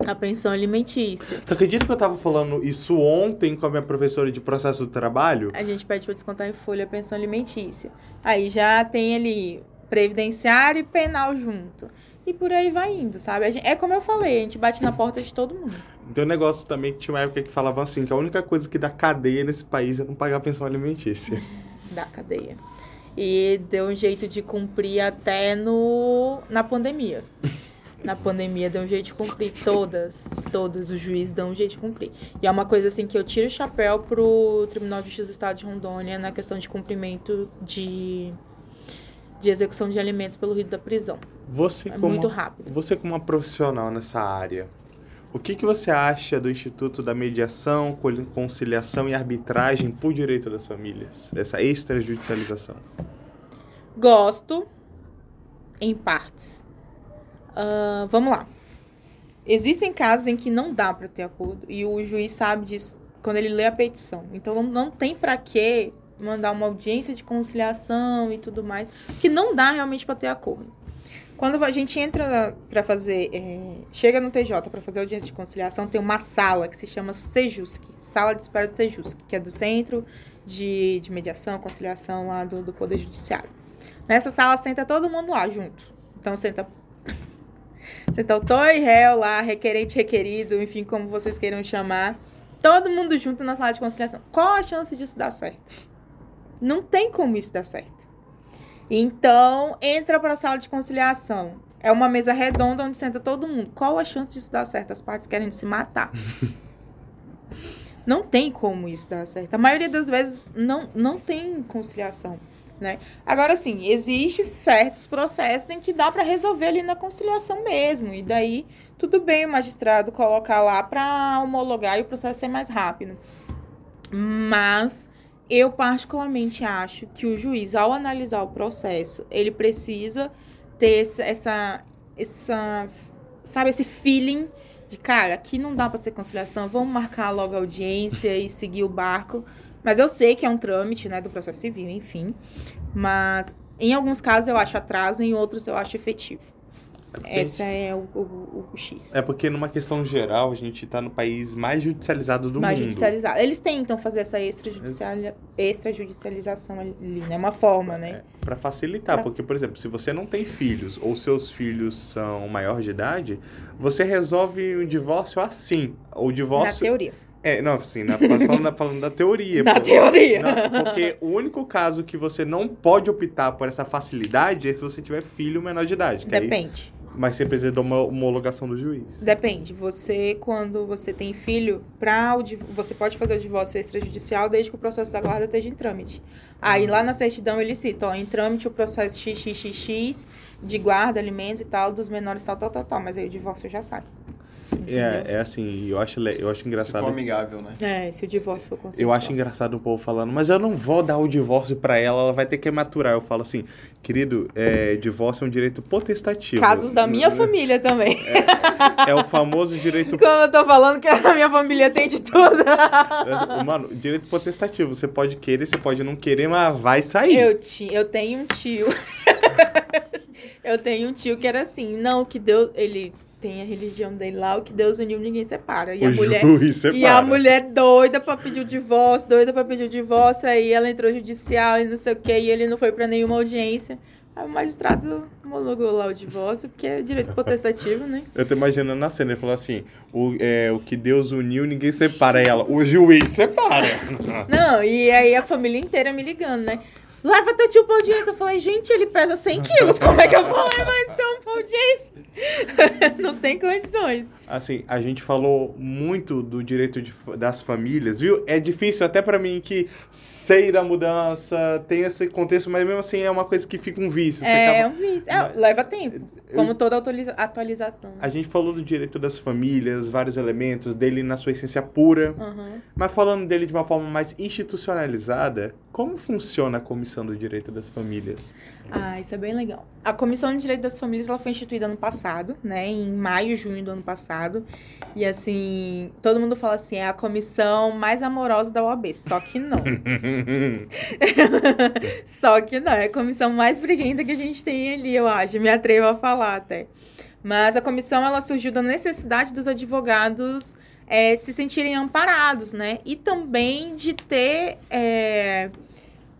a pensão alimentícia. Tu acredita que eu tava falando isso ontem com a minha professora de processo do trabalho? A gente pede para descontar em folha a pensão alimentícia. Aí já tem ali previdenciário e penal junto. E por aí vai indo, sabe? A gente- é como eu falei, a gente bate na porta de todo mundo. Tem um negócio também que tinha uma época que falavam assim, que a única coisa que dá cadeia nesse país é não pagar pensão alimentícia. da cadeia. E deu um jeito de cumprir até no na pandemia. Na pandemia deu um jeito de cumprir todas, todas os juízes dão um jeito de cumprir. E é uma coisa assim que eu tiro o chapéu pro Tribunal de Justiça do Estado de Rondônia na questão de cumprimento de de execução de alimentos pelo rito da prisão. Você É como muito rápido. Você como uma profissional nessa área, o que, que você acha do Instituto da Mediação, Conciliação e Arbitragem por Direito das Famílias? Essa extrajudicialização. Gosto em partes. Ah, vamos lá. Existem casos em que não dá para ter acordo e o juiz sabe disso quando ele lê a petição. Então não, não tem para que mandar uma audiência de conciliação e tudo mais, que não dá realmente para ter acordo. Quando a gente entra para fazer, é, chega no TJ para fazer audiência de conciliação, tem uma sala que se chama Sejusc, Sala de Espera do Sejusc, que é do Centro de, de Mediação, Conciliação lá do, do Poder Judiciário. Nessa sala senta todo mundo lá junto. Então senta senta o toi réu lá, requerente, requerido, enfim, como vocês queiram chamar. Todo mundo junto na sala de conciliação. Qual a chance disso dar certo? Não tem como isso dar certo. Então, entra para a sala de conciliação. É uma mesa redonda onde senta todo mundo. Qual a chance disso dar certo? As partes querem se matar. não tem como isso dar certo. A maioria das vezes não, não tem conciliação. Né? Agora, sim, existe certos processos em que dá para resolver ali na conciliação mesmo. E daí, tudo bem o magistrado colocar lá para homologar e o processo ser mais rápido. Mas eu particularmente acho que o juiz, ao analisar o processo, ele precisa ter essa, essa, sabe, esse feeling de, cara, aqui não dá para ser conciliação, vamos marcar logo a audiência e seguir o barco. Mas eu sei que é um trâmite, né, do processo civil, enfim. Mas em alguns casos eu acho atraso, em outros eu acho efetivo. Esse é o, o, o, X. É porque numa questão geral, a gente tá no país mais judicializado do mais mundo. judicializado. Eles tentam fazer essa extrajudiciali- extrajudicialização ali, né? Uma forma, né? É, pra facilitar, Pra- porque, por exemplo, se você não tem filhos ou seus filhos são maior de idade, você resolve o divórcio assim. O Na divórcio. teoria. É, não, assim, na, falando, falando da teoria. Na teoria. Não, porque o único caso que você não pode optar por essa facilidade é se você tiver filho menor de idade. que aí- Depende. mas você precisa de uma homologação do juiz. Depende. Você, quando você tem filho, pra você pode fazer o divórcio extrajudicial desde que o processo da guarda esteja em trâmite. Aí lá na certidão ele cita, ó, em trâmite o processo XXXX de guarda, alimentos e tal, dos menores tal, tal, tal, tal. Mas aí o divórcio já sai. É, é assim, eu acho, eu acho Se for engraçado. amigável, né? É, se o divórcio for consensual. Eu acho engraçado o povo falando, mas eu não vou dar o divórcio pra ela, ela vai ter que maturar. Eu falo assim, querido, é, divórcio é um direito potestativo. Casos da minha família também. É o famoso direito. Como eu tô falando que a minha família tem de tudo. Mano, direito potestativo. Você pode querer, você pode não querer, mas vai sair. Eu, ti, eu tenho um tio. eu tenho um tio que era assim, não, que Deus. Ele tem a religião dele lá, o que Deus uniu, ninguém separa. E o a mulher. separa. E a mulher doida pra pedir o divórcio, doida pra pedir o divórcio, aí ela entrou judicial e não sei o que, e ele não foi pra nenhuma audiência. Aí o magistrado homologou lá o divórcio, porque é direito potestativo, né? Eu tô imaginando na cena, ele falou assim: o, é, o que Deus uniu, ninguém separa ela. O juiz separa. Não, e aí a família inteira me ligando, né? Leva teu tio pra audiência. Eu falei, gente, ele pesa 100 quilos, como é que eu vou levar esse homem pra audiência? não tem condições. Assim, a gente falou muito do direito de, das famílias, viu? É difícil até para mim que sei da mudança, tem esse contexto, mas mesmo assim é uma coisa que fica um vício. é, acaba... um vício. É, leva tempo, como toda atualiza atualização. A gente falou do direito das famílias, vários elementos dele na sua essência pura, uhum. mas falando dele de uma forma mais institucionalizada, como funciona a Comissão do Direito das Famílias? Ah, isso é bem legal. A Comissão de Direito das Famílias ela foi instituída ano passado, né? Em maio, junho do ano passado. E assim, todo mundo fala assim, é a comissão mais amorosa da OAB. Só que não. Só que não. É a comissão mais briguenta que a gente tem ali, eu acho. Me atrevo a falar até. Mas a comissão ela surgiu da necessidade dos advogados é, se sentirem amparados, né? E também de ter. É,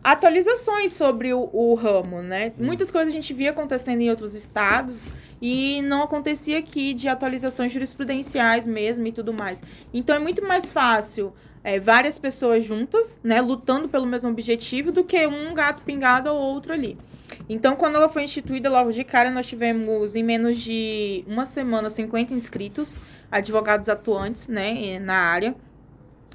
atualizações sobre o, o ramo, né? Hum. Muitas coisas a gente via acontecendo em outros estados e não acontecia aqui de atualizações jurisprudenciais mesmo e tudo mais. Então é muito mais fácil é, várias pessoas juntas, né, lutando pelo mesmo objetivo do que um gato pingado ou outro ali. Então, quando ela foi instituída, logo de cara, nós tivemos em menos de uma semana 50 inscritos, advogados atuantes, né, na área.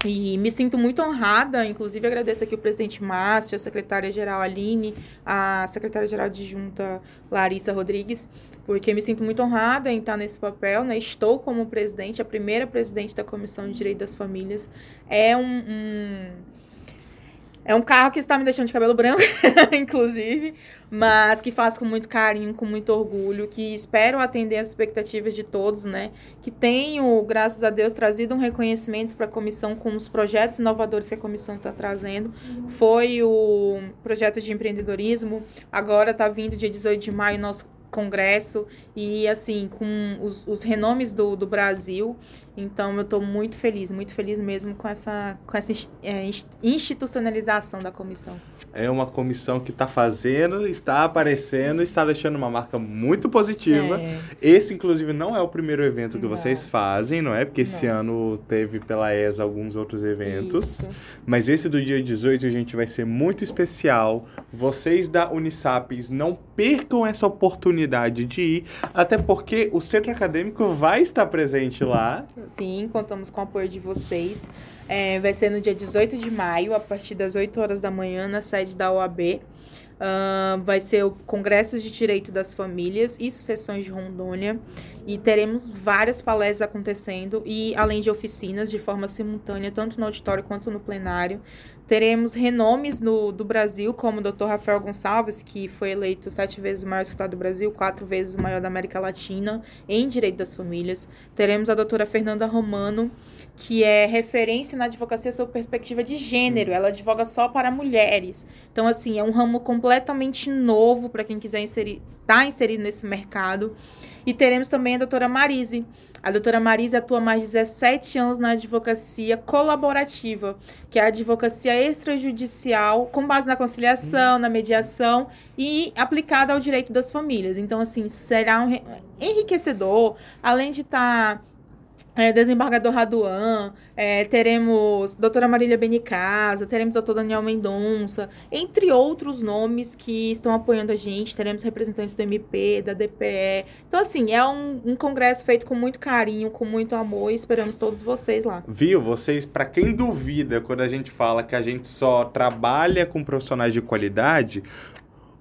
E me sinto muito honrada, inclusive agradeço aqui o presidente Márcio, a secretária-geral Aline, a secretária-geral de junta Larissa Rodrigues, porque me sinto muito honrada em estar nesse papel, né? Estou como presidente, a primeira presidente da Comissão de Direito das Famílias. É um, um é um carro que está me deixando de cabelo branco, inclusive, mas que faço com muito carinho, com muito orgulho, que espero atender as expectativas de todos, né? Que tenho, graças a Deus, trazido um reconhecimento para a comissão com os projetos inovadores que a comissão está trazendo. Foi o projeto de empreendedorismo, agora está vindo dia 18 de maio nosso congresso e assim com os, os renomes do, do Brasil. Então eu estou muito feliz muito feliz mesmo com essa com essa é, institucionalização da comissão é uma comissão que está fazendo, está aparecendo, está deixando uma marca muito positiva. É. Esse, inclusive, não é o primeiro evento que não. vocês fazem, não é? Porque esse não. ano teve pela ESA alguns outros eventos. Isso. Mas esse do dia 18, gente, vai ser muito especial. Vocês da Unisapiens não percam essa oportunidade de ir, até porque o centro acadêmico vai estar presente lá. Sim, contamos com o apoio de vocês. É, vai ser no dia 18 de maio, a partir das 8 horas da manhã, na sede da OAB. Uh, vai ser o Congresso de Direito das Famílias e Sucessões de Rondônia. E teremos várias palestras acontecendo, e além de oficinas de forma simultânea, tanto no auditório quanto no plenário. Teremos renomes no, do Brasil, como o Dr. Rafael Gonçalves, que foi eleito sete vezes o maior escritório do Brasil, quatro vezes o maior da América Latina em Direito das Famílias. Teremos a doutora Fernanda Romano, que é referência na advocacia sob perspectiva de gênero. Ela advoga só para mulheres. Então, assim, é um ramo completamente novo para quem quiser inserir, estar tá inserido nesse mercado. E teremos também a doutora Marise. A doutora Marise atua mais de 17 anos na advocacia colaborativa, que é a advocacia extrajudicial com base na conciliação, na mediação e aplicada ao direito das famílias. Então, assim, será um enriquecedor, além de estar tá é, desembargador Raduan, é, teremos doutora Marília Benicasa, teremos doutor Daniel Mendonça, entre outros nomes que estão apoiando a gente, teremos representantes do MP, da DPE. Então, assim, é um, um congresso feito com muito carinho, com muito amor e esperamos todos vocês lá. Viu? Vocês, para quem duvida quando a gente fala que a gente só trabalha com profissionais de qualidade,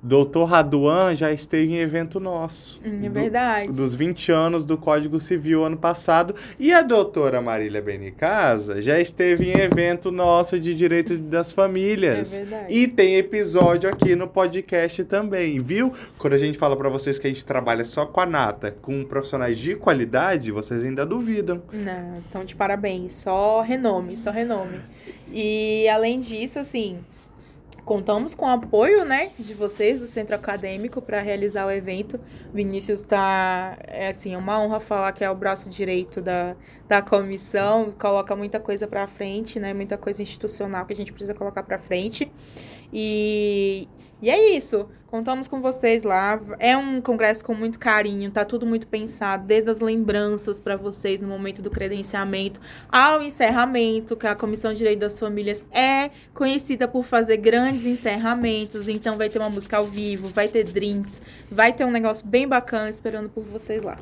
Doutor Raduan já esteve em evento nosso. Hum, é verdade. Do, dos 20 anos do Código Civil ano passado. E a doutora Marília Benicasa já esteve em evento nosso de Direito das Famílias. É verdade. E tem episódio aqui no podcast também, viu? Quando a gente fala para vocês que a gente trabalha só com a nata, com profissionais de qualidade, vocês ainda duvidam. Não, então de parabéns. Só renome, só renome. E além disso, assim contamos com o apoio, né, de vocês do Centro Acadêmico para realizar o evento. Vinícius está, é assim, uma honra falar que é o braço direito da, da comissão, coloca muita coisa para frente, né, muita coisa institucional que a gente precisa colocar para frente. E, e é isso. Contamos com vocês lá. É um congresso com muito carinho, tá tudo muito pensado, desde as lembranças para vocês no momento do credenciamento ao encerramento, que a Comissão de Direito das Famílias é conhecida por fazer grandes encerramentos, então vai ter uma música ao vivo, vai ter drinks, vai ter um negócio bem bacana esperando por vocês lá.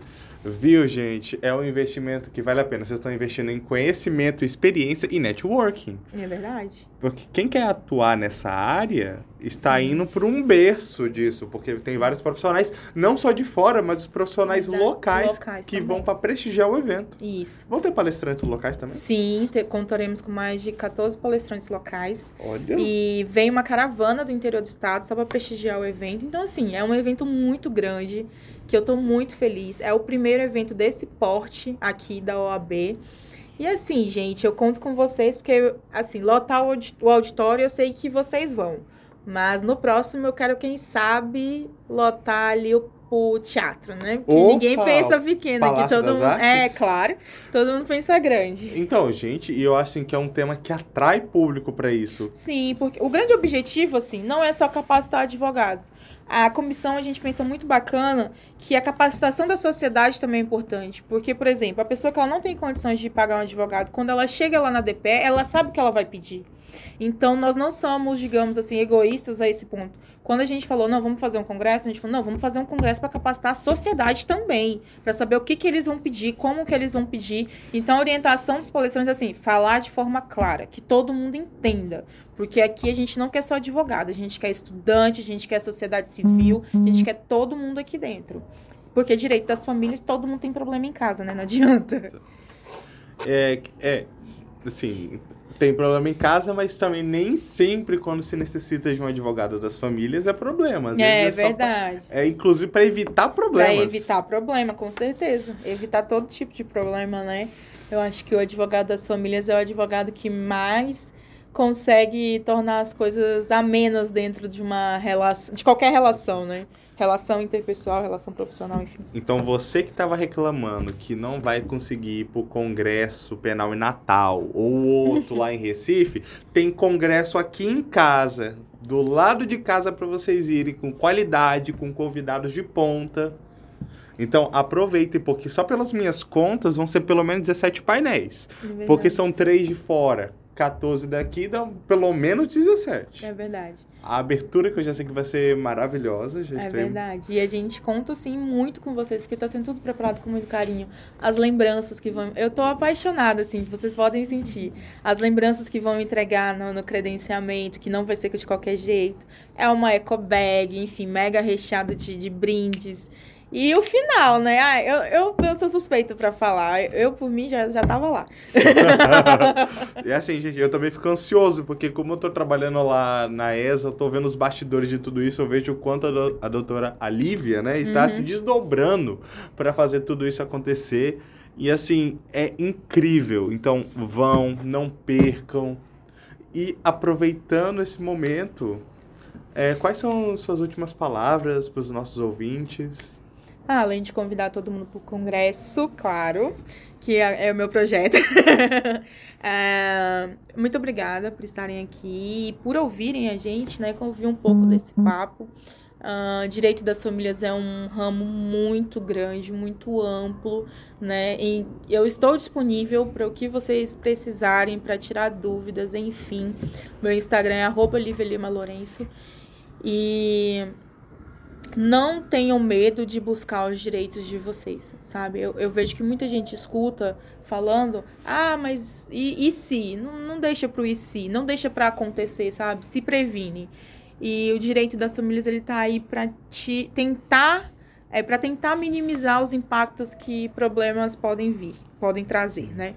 Viu, gente? É um investimento que vale a pena. Vocês estão investindo em conhecimento, experiência e networking. É verdade. Porque quem quer atuar nessa área está indo por um berço disso, porque tem vários profissionais, não só de fora, mas os profissionais Verdade. locais, Locais que também. vão para prestigiar o evento. Isso. Vão ter palestrantes locais também? Sim, te- contaremos com mais de 14 palestrantes locais. Olha. E vem uma caravana do interior do estado só para prestigiar o evento. Então, assim, é um evento muito grande, que eu tô muito feliz. É o primeiro evento desse porte aqui da OAB. E assim, gente, eu conto com vocês, porque, assim, lotar o audi- o auditório eu sei que vocês vão. Mas no próximo eu quero, quem sabe, lotar ali o, o teatro, né? Porque Opa! ninguém pensa pequeno. Palácio Todo das mundo, é, Artes? claro. Todo mundo pensa grande. Então, gente, e eu acho assim, que é um tema que atrai público para isso. Sim, porque o grande objetivo, assim, não é só capacitar advogados. A comissão, a gente pensa muito bacana que a capacitação da sociedade também é importante. Porque, por exemplo, a pessoa que ela não tem condições de pagar um advogado, quando ela chega lá na DPE, ela sabe o que ela vai pedir. Então, nós não somos, digamos assim, egoístas a esse ponto. Quando a gente falou, não, vamos fazer um congresso, a gente falou, não, vamos fazer um congresso para capacitar a sociedade também, para saber o que, que eles vão pedir, como que eles vão pedir. Então, a orientação dos palestrantes é assim, falar de forma clara, que todo mundo entenda. Porque aqui a gente não quer só advogado, a gente quer estudante, a gente quer sociedade civil, a gente quer todo mundo aqui dentro. Porque direito das famílias, todo mundo tem problema em casa, né? Não adianta. É, é, assim, tem problema em casa, mas também nem sempre quando se necessita de um advogado das famílias é problema. Às É, vezes só pra- verdade. é inclusive para evitar problemas. Pra evitar problema, com certeza. Evitar todo tipo de problema, né? Eu acho que o advogado das famílias é o advogado que mais consegue tornar as coisas amenas dentro de uma relação, de qualquer relação, né? Relação interpessoal, relação profissional, enfim. Então você que estava reclamando que não vai conseguir ir pro congresso penal em Natal ou outro lá em Recife, tem congresso aqui em casa, do lado de casa para vocês irem com qualidade, com convidados de ponta. Então aproveitem, porque só pelas minhas contas vão ser pelo menos 17 painéis. É. Porque são três de fora, 14 daqui, dão pelo menos 17. É verdade. A abertura que eu já sei que vai ser maravilhosa, já É estou verdade. E a gente conta, assim, muito com vocês, porque tá sendo tudo preparado com muito carinho. As lembranças que vão. Eu tô apaixonada, assim, vocês podem sentir. As lembranças que vão entregar no, no credenciamento, que não vai ser de qualquer jeito. É uma eco bag, enfim, mega recheada de, de brindes. E o final, né? Ah, eu, eu, eu sou suspeita pra falar. Eu, por mim, já, já tava lá. E assim, gente, eu também fico ansioso, porque como eu tô trabalhando lá na ESA, eu tô vendo os bastidores de tudo isso, eu vejo o quanto a, do- a doutora Alívia, né, está se desdobrando para fazer tudo isso acontecer. E assim, é incrível. Então, vão, não percam. E aproveitando esse momento, é, quais são suas últimas palavras para os nossos ouvintes? Ah, além de convidar todo mundo para o congresso, claro, que é, é o meu projeto. É, muito obrigada por estarem aqui e por ouvirem a gente, né? Que ouvir um pouco desse papo. Ah, direito das famílias é um ramo muito grande, muito amplo, né? E eu estou disponível para o que vocês precisarem, para tirar dúvidas, enfim. Meu Instagram é arroba. E não tenham medo de buscar os direitos de vocês, sabe? Eu, eu vejo que muita gente escuta falando, ah, mas e, e se? Não, não deixa pro e se, não deixa pra acontecer, sabe? Se previne. E o direito das famílias, ele tá aí pra te tentar, é para tentar minimizar os impactos que problemas podem vir, podem trazer, né?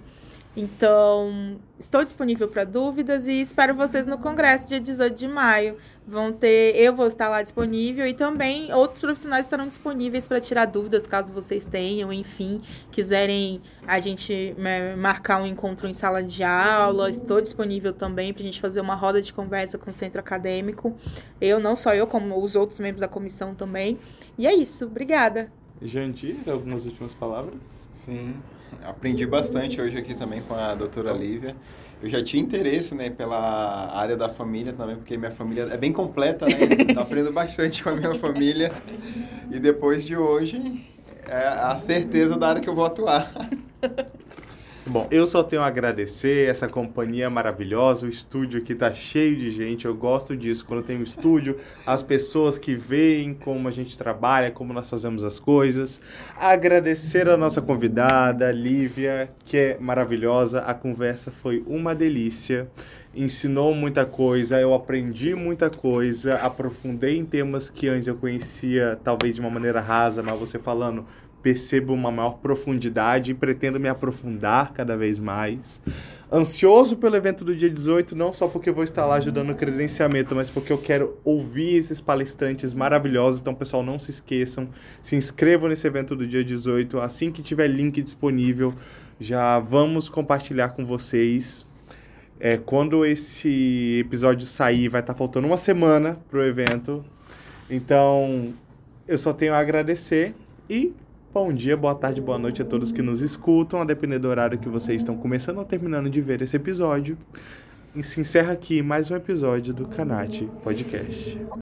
Então, estou disponível para dúvidas e espero vocês no congresso dia 18 de maio. Vão ter, eu vou estar lá disponível e também outros profissionais estarão disponíveis para tirar dúvidas caso vocês tenham, enfim, quiserem a gente né, marcar um encontro em sala de aula. Estou disponível também para a gente fazer uma roda de conversa com o centro acadêmico. Eu, não só eu, como os outros membros da comissão também. E é isso, obrigada. Jandir, algumas últimas palavras? Sim, aprendi bastante hoje aqui também com a doutora Lívia. Eu já tinha interesse, né, pela área da família também, porque minha família é bem completa, né? Então aprendo bastante com a minha família. E depois de hoje, é a certeza da área que eu vou atuar. Bom, eu só tenho a agradecer essa companhia maravilhosa. O estúdio aqui tá cheio de gente. Eu gosto disso. Quando tem um estúdio, as pessoas que veem como a gente trabalha, como nós fazemos as coisas. Agradecer a nossa convidada, Lívia, que é maravilhosa. A conversa foi uma delícia. Ensinou muita coisa, eu aprendi muita coisa, aprofundei em temas que antes eu conhecia, talvez de uma maneira rasa, mas você falando percebo uma maior profundidade e pretendo me aprofundar cada vez mais. Ansioso pelo evento do dia 18, não só porque vou estar lá ajudando no credenciamento, mas porque eu quero ouvir esses palestrantes maravilhosos. Então, pessoal, não se esqueçam, se inscrevam nesse evento do dia 18. Assim que tiver link disponível, já vamos compartilhar com vocês. É, quando esse episódio sair, vai estar faltando uma semana para o evento. Então, eu só tenho a agradecer e Bom dia, boa tarde, boa noite a todos que nos escutam, a depender do horário que vocês estão começando ou terminando de ver esse episódio. E se encerra aqui mais um episódio do Canate Podcast.